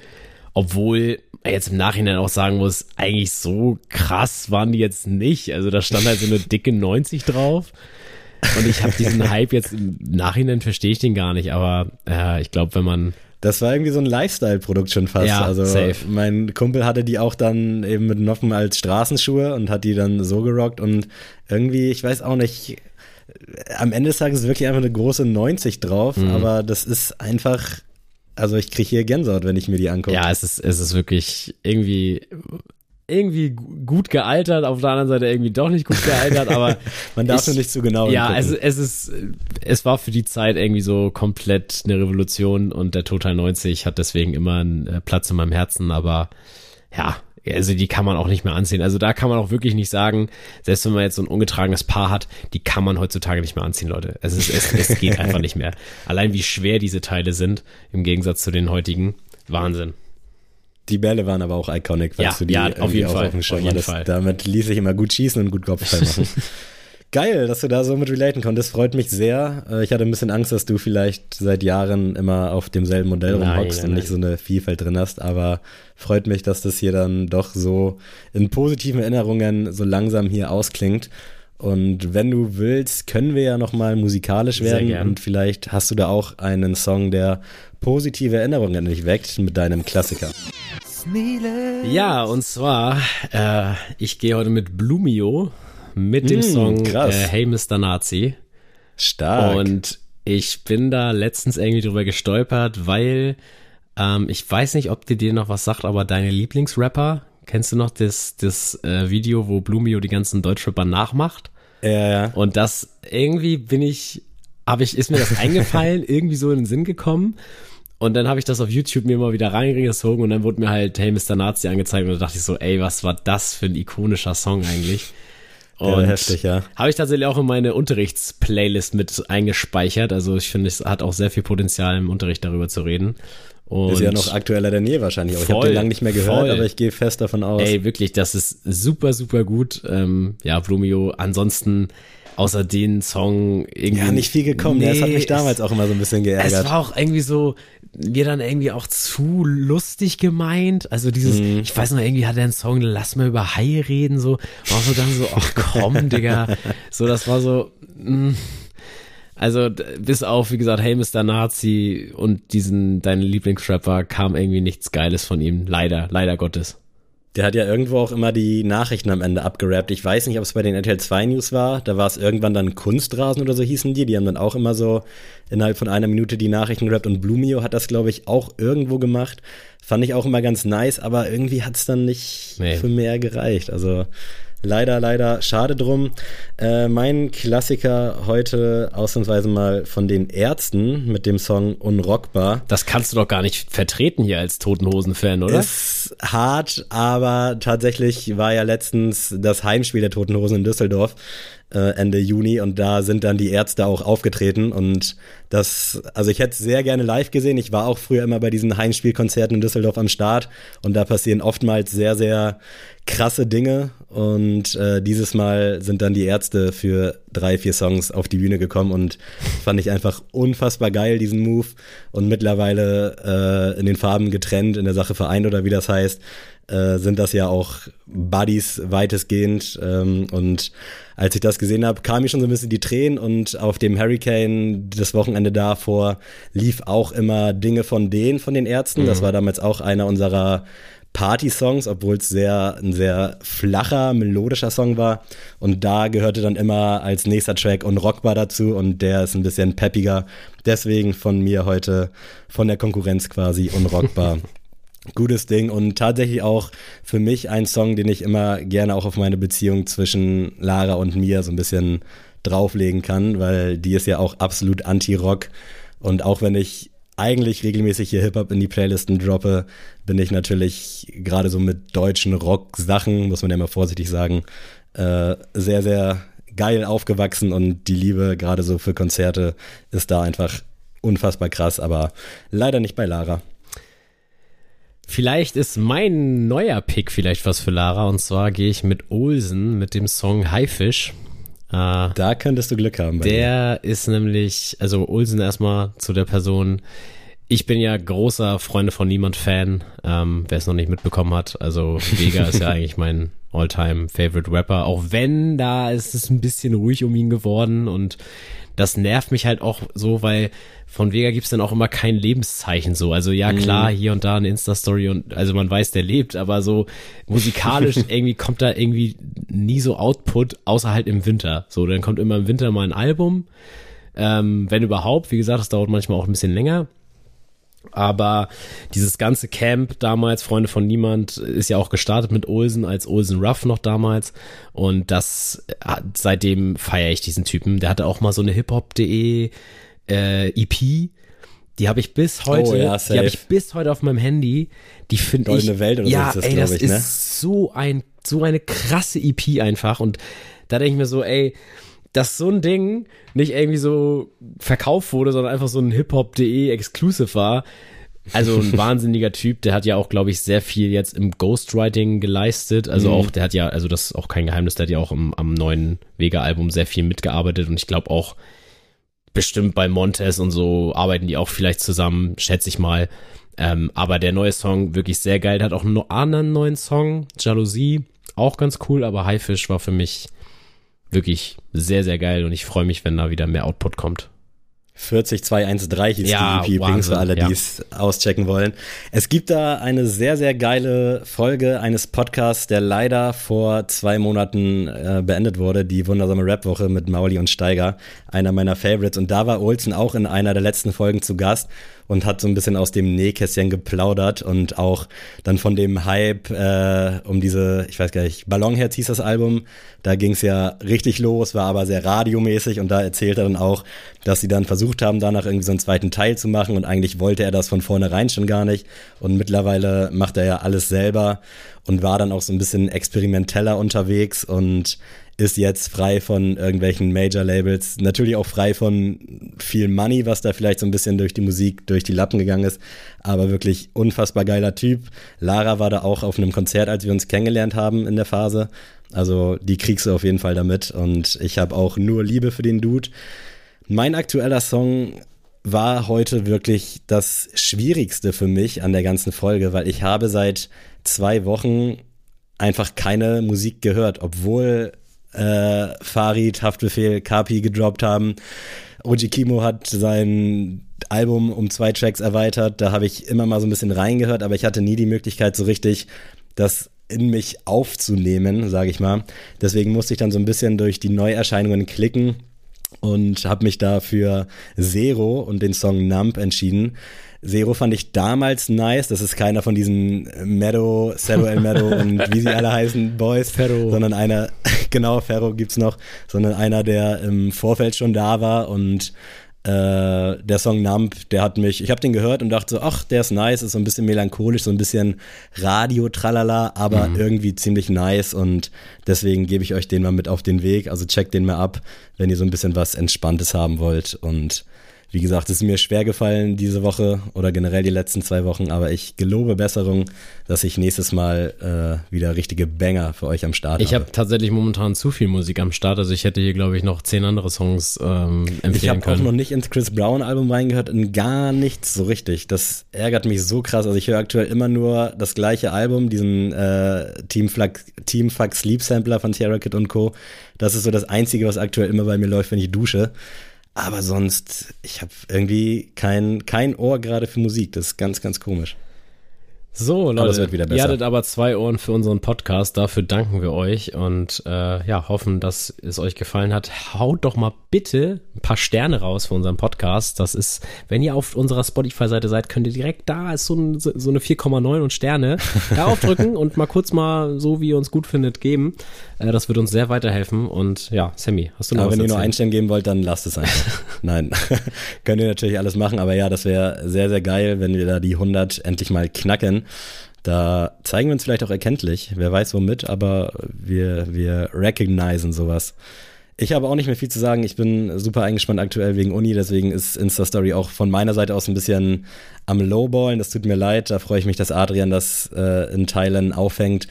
Obwohl jetzt im Nachhinein auch sagen muss, eigentlich so krass waren die jetzt nicht. Also da stand halt so eine dicke 90 drauf. Und ich habe diesen Hype jetzt im Nachhinein verstehe ich den gar nicht, aber äh, ich glaube, wenn man das war irgendwie so ein Lifestyle-Produkt schon fast. Ja, also safe. mein Kumpel hatte die auch dann eben mit Noppen als Straßenschuhe und hat die dann so gerockt und irgendwie, ich weiß auch nicht, am Ende des Tages ist wirklich einfach eine große 90 drauf, mhm. aber das ist einfach, also ich kriege hier Gänsehaut, wenn ich mir die angucke. Ja, es ist, es ist wirklich irgendwie irgendwie gut gealtert, auf der anderen Seite irgendwie doch nicht gut gealtert, aber man darf nur nicht zu genau Ja, also es ist, es war für die Zeit irgendwie so komplett eine Revolution und der Total 90 hat deswegen immer einen äh, Platz in meinem Herzen, aber ja, also die kann man auch nicht mehr anziehen. Also da kann man auch wirklich nicht sagen, selbst wenn man jetzt so ein ungetragenes Paar hat, die kann man heutzutage nicht mehr anziehen, Leute. Es, ist, es, es geht einfach nicht mehr. Allein wie schwer diese Teile sind, im Gegensatz zu den heutigen, Wahnsinn. Die Bälle waren aber auch iconic, weil ja, du die ja, auf jeden Fall. Auf auf jeden Fall. Damit ließ ich immer gut schießen und gut Kopfball machen. Geil, dass du da so mit relaten konntest. Freut mich sehr. Äh, ich hatte ein bisschen Angst, dass du vielleicht seit Jahren immer auf demselben Modell rumhockst und nicht so eine Vielfalt drin hast. Aber freut mich, dass das hier dann doch so in positiven Erinnerungen so langsam hier ausklingt. Und wenn du willst, können wir ja nochmal musikalisch werden. Und vielleicht hast du da auch einen Song, der positive Erinnerungen an dich weckt mit deinem Klassiker. Ja, und zwar, äh, ich gehe heute mit Blumio mit dem mm, Song äh, Hey Mr. Nazi. Stark. Und ich bin da letztens irgendwie drüber gestolpert, weil ähm, ich weiß nicht, ob dir dir noch was sagt, aber deine Lieblingsrapper, kennst du noch das, das äh, Video, wo Blumio die ganzen Deutschrapper nachmacht? Ja, ja. Und das irgendwie bin ich, habe ich, ist mir das eingefallen, irgendwie so in den Sinn gekommen. Und dann habe ich das auf YouTube mir mal wieder reingezogen und dann wurde mir halt Hey Mr. Nazi angezeigt und da dachte ich so, ey, was war das für ein ikonischer Song eigentlich? Und ja, heftig, ja. Habe ich tatsächlich auch in meine Unterrichtsplaylist mit eingespeichert. Also ich finde, es hat auch sehr viel Potenzial im Unterricht darüber zu reden. Und ist ja noch aktueller denn je wahrscheinlich. Voll, ich habe den lange nicht mehr gehört, voll. aber ich gehe fest davon aus. Ey, wirklich, das ist super, super gut. Ähm, ja, Blumio, ansonsten außer den Song irgendwie. Ja, nicht viel gekommen. Nee, das hat mich damals auch immer so ein bisschen geärgert. Es war auch irgendwie so, mir dann irgendwie auch zu lustig gemeint. Also dieses, mhm. ich weiß noch, irgendwie hat er einen Song, lass mal über Haie reden, so. War so dann so, ach komm, Digga. So, das war so, mh. Mm. Also bis auf, wie gesagt, Hey Mr. Nazi und diesen, deinen Lieblingsrapper kam irgendwie nichts Geiles von ihm. Leider, leider Gottes. Der hat ja irgendwo auch immer die Nachrichten am Ende abgerappt. Ich weiß nicht, ob es bei den RTL 2 News war. Da war es irgendwann dann Kunstrasen oder so hießen die. Die haben dann auch immer so innerhalb von einer Minute die Nachrichten gerappt. Und Blumio hat das, glaube ich, auch irgendwo gemacht. Fand ich auch immer ganz nice, aber irgendwie hat es dann nicht nee. für mehr gereicht. Also Leider, leider, schade drum. Äh, mein Klassiker heute ausnahmsweise mal von den Ärzten mit dem Song Unrockbar. Das kannst du doch gar nicht vertreten hier als Totenhosen-Fan, oder? Ist hart, aber tatsächlich war ja letztens das Heimspiel der Totenhosen in Düsseldorf äh, Ende Juni und da sind dann die Ärzte auch aufgetreten und das, also ich hätte es sehr gerne live gesehen. Ich war auch früher immer bei diesen Heimspielkonzerten in Düsseldorf am Start und da passieren oftmals sehr, sehr krasse Dinge und äh, dieses Mal sind dann die Ärzte für drei, vier Songs auf die Bühne gekommen und fand ich einfach unfassbar geil, diesen Move und mittlerweile äh, in den Farben getrennt, in der Sache vereint oder wie das heißt, äh, sind das ja auch Buddies weitestgehend ähm, und als ich das gesehen habe, kam mir schon so ein bisschen die Tränen und auf dem Hurricane das Wochenende davor lief auch immer Dinge von denen, von den Ärzten. Mhm. Das war damals auch einer unserer Party-Songs, obwohl es sehr, ein sehr flacher, melodischer Song war. Und da gehörte dann immer als nächster Track Unrockbar dazu und der ist ein bisschen peppiger. Deswegen von mir heute, von der Konkurrenz quasi Unrockbar. Gutes Ding und tatsächlich auch für mich ein Song, den ich immer gerne auch auf meine Beziehung zwischen Lara und mir so ein bisschen drauflegen kann, weil die ist ja auch absolut anti-Rock und auch wenn ich eigentlich regelmäßig hier Hip-Hop in die Playlisten droppe, bin ich natürlich gerade so mit deutschen Rock-Sachen, muss man ja mal vorsichtig sagen, äh, sehr, sehr geil aufgewachsen und die Liebe gerade so für Konzerte ist da einfach unfassbar krass, aber leider nicht bei Lara. Vielleicht ist mein neuer Pick vielleicht was für Lara und zwar gehe ich mit Olsen mit dem Song Haifisch. Äh, da könntest du Glück haben. der dir. ist nämlich, also Olsen erstmal zu der Person. Ich bin ja großer Freunde von Niemand Fan, ähm, wer es noch nicht mitbekommen hat. Also Vega ist ja eigentlich mein Alltime Favorite Rapper. Auch wenn da ist es ein bisschen ruhig um ihn geworden und das nervt mich halt auch so, weil von Vega gibt's dann auch immer kein Lebenszeichen so. Also ja, klar, mhm. hier und da eine Insta-Story und also man weiß, der lebt, aber so musikalisch irgendwie kommt da irgendwie nie so Output, außer halt im Winter. So, dann kommt immer im Winter mal ein Album. Ähm, wenn überhaupt, wie gesagt, das dauert manchmal auch ein bisschen länger. Aber dieses ganze Camp damals, Freunde von Niemand, ist ja auch gestartet mit Olsen als Olsen Ruff noch damals. Und das, seitdem feiere ich diesen Typen. Der hatte auch mal so eine hiphop.de äh, EP. Die habe ich bis heute, oh, ja, die habe ich bis heute auf meinem Handy. Die finde ich. Goldene Welt oder ja, so ist das, ey, das ich, ist ne? so ein, so eine krasse EP einfach. Und da denke ich mir so, ey, dass so ein Ding nicht irgendwie so verkauft wurde, sondern einfach so ein hiphop.de Exclusive war. Also ein wahnsinniger Typ, der hat ja auch, glaube ich, sehr viel jetzt im Ghostwriting geleistet. Also mhm. auch, der hat ja, also das ist auch kein Geheimnis, der hat ja auch im, am neuen Vega-Album sehr viel mitgearbeitet und ich glaube auch bestimmt bei Montez und so arbeiten die auch vielleicht zusammen, schätze ich mal. Ähm, aber der neue Song wirklich sehr geil. Der hat auch einen anderen neuen Song, Jalousie, auch ganz cool, aber Haifisch war für mich wirklich sehr, sehr geil und ich freue mich, wenn da wieder mehr Output kommt. 40213 hieß ja, die EP übrigens für alle, die es auschecken wollen. Es gibt da eine sehr, sehr geile Folge eines Podcasts, der leider vor zwei Monaten äh, beendet wurde, die wundersame Rap-Woche mit Mauli und Steiger, einer meiner Favorites. Und da war Olsen auch in einer der letzten Folgen zu Gast und hat so ein bisschen aus dem Nähkästchen geplaudert und auch dann von dem Hype äh, um diese, ich weiß gar nicht, Ballonherz hieß das Album, da ging es ja richtig los, war aber sehr radiomäßig und da erzählt er dann auch, dass sie dann versucht haben, danach irgendwie so einen zweiten Teil zu machen und eigentlich wollte er das von vornherein schon gar nicht und mittlerweile macht er ja alles selber und war dann auch so ein bisschen experimenteller unterwegs und ist jetzt frei von irgendwelchen Major-Labels, natürlich auch frei von viel Money, was da vielleicht so ein bisschen durch die Musik, durch die Lappen gegangen ist, aber wirklich unfassbar geiler Typ. Lara war da auch auf einem Konzert, als wir uns kennengelernt haben in der Phase. Also die kriegst du auf jeden Fall damit und ich habe auch nur Liebe für den Dude. Mein aktueller Song war heute wirklich das Schwierigste für mich an der ganzen Folge, weil ich habe seit zwei Wochen einfach keine Musik gehört, obwohl äh, Farid, Haftbefehl, Kapi gedroppt haben. Oji Kimo hat sein Album um zwei Tracks erweitert. Da habe ich immer mal so ein bisschen reingehört, aber ich hatte nie die Möglichkeit, so richtig das in mich aufzunehmen, sage ich mal. Deswegen musste ich dann so ein bisschen durch die Neuerscheinungen klicken und habe mich da für Zero und den Song Nump entschieden. Zero fand ich damals nice. Das ist keiner von diesen Meadow, Zero El Meadow und wie sie alle heißen, Boys, Ferro. sondern einer, genau, Ferro gibt's noch, sondern einer, der im Vorfeld schon da war und äh, der Song Nump, der hat mich, ich habe den gehört und dachte so, ach, der ist nice, ist so ein bisschen melancholisch, so ein bisschen Radio-Tralala, aber mhm. irgendwie ziemlich nice und deswegen gebe ich euch den mal mit auf den Weg. Also checkt den mal ab, wenn ihr so ein bisschen was Entspanntes haben wollt und wie gesagt, es ist mir schwer gefallen diese Woche oder generell die letzten zwei Wochen, aber ich gelobe Besserung, dass ich nächstes Mal äh, wieder richtige Banger für euch am Start ich habe. Ich habe tatsächlich momentan zu viel Musik am Start, also ich hätte hier, glaube ich, noch zehn andere Songs ähm, empfehlen ich hab können. Ich habe auch noch nicht ins Chris Brown Album reingehört, in gar nichts so richtig. Das ärgert mich so krass. Also ich höre aktuell immer nur das gleiche Album, diesen äh, Team, Fuck, Team Fuck Sleep Sampler von Sierra Kid und Co. Das ist so das Einzige, was aktuell immer bei mir läuft, wenn ich dusche. Aber sonst, ich habe irgendwie kein, kein Ohr gerade für Musik. Das ist ganz, ganz komisch. So, Leute, ihr hattet aber zwei Ohren für unseren Podcast. Dafür danken wir euch und äh, ja, hoffen, dass es euch gefallen hat. Haut doch mal bitte ein paar Sterne raus für unseren Podcast. Das ist, wenn ihr auf unserer Spotify-Seite seid, könnt ihr direkt da ist so, ein, so eine 4,9 und Sterne da aufdrücken und mal kurz mal so, wie ihr uns gut findet, geben. Äh, das wird uns sehr weiterhelfen. Und ja, Sammy, hast du noch aber was wenn ihr nur einen Stern geben wollt, dann lasst es einfach. Nein, könnt ihr natürlich alles machen. Aber ja, das wäre sehr, sehr geil, wenn wir da die 100 endlich mal knacken. Da zeigen wir uns vielleicht auch erkenntlich, wer weiß womit, aber wir, wir recognizen sowas. Ich habe auch nicht mehr viel zu sagen. Ich bin super eingespannt aktuell wegen Uni, deswegen ist Insta-Story auch von meiner Seite aus ein bisschen am Lowballen. Das tut mir leid. Da freue ich mich, dass Adrian das äh, in Teilen aufhängt.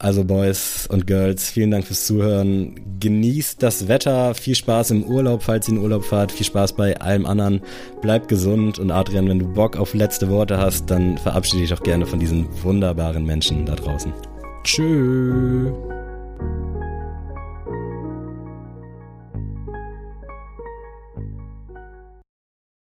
Also Boys und Girls, vielen Dank fürs Zuhören. Genießt das Wetter, viel Spaß im Urlaub, falls ihr in Urlaub fahrt, viel Spaß bei allem anderen. Bleibt gesund und Adrian, wenn du Bock auf letzte Worte hast, dann verabschiede dich doch gerne von diesen wunderbaren Menschen da draußen. Tschüss.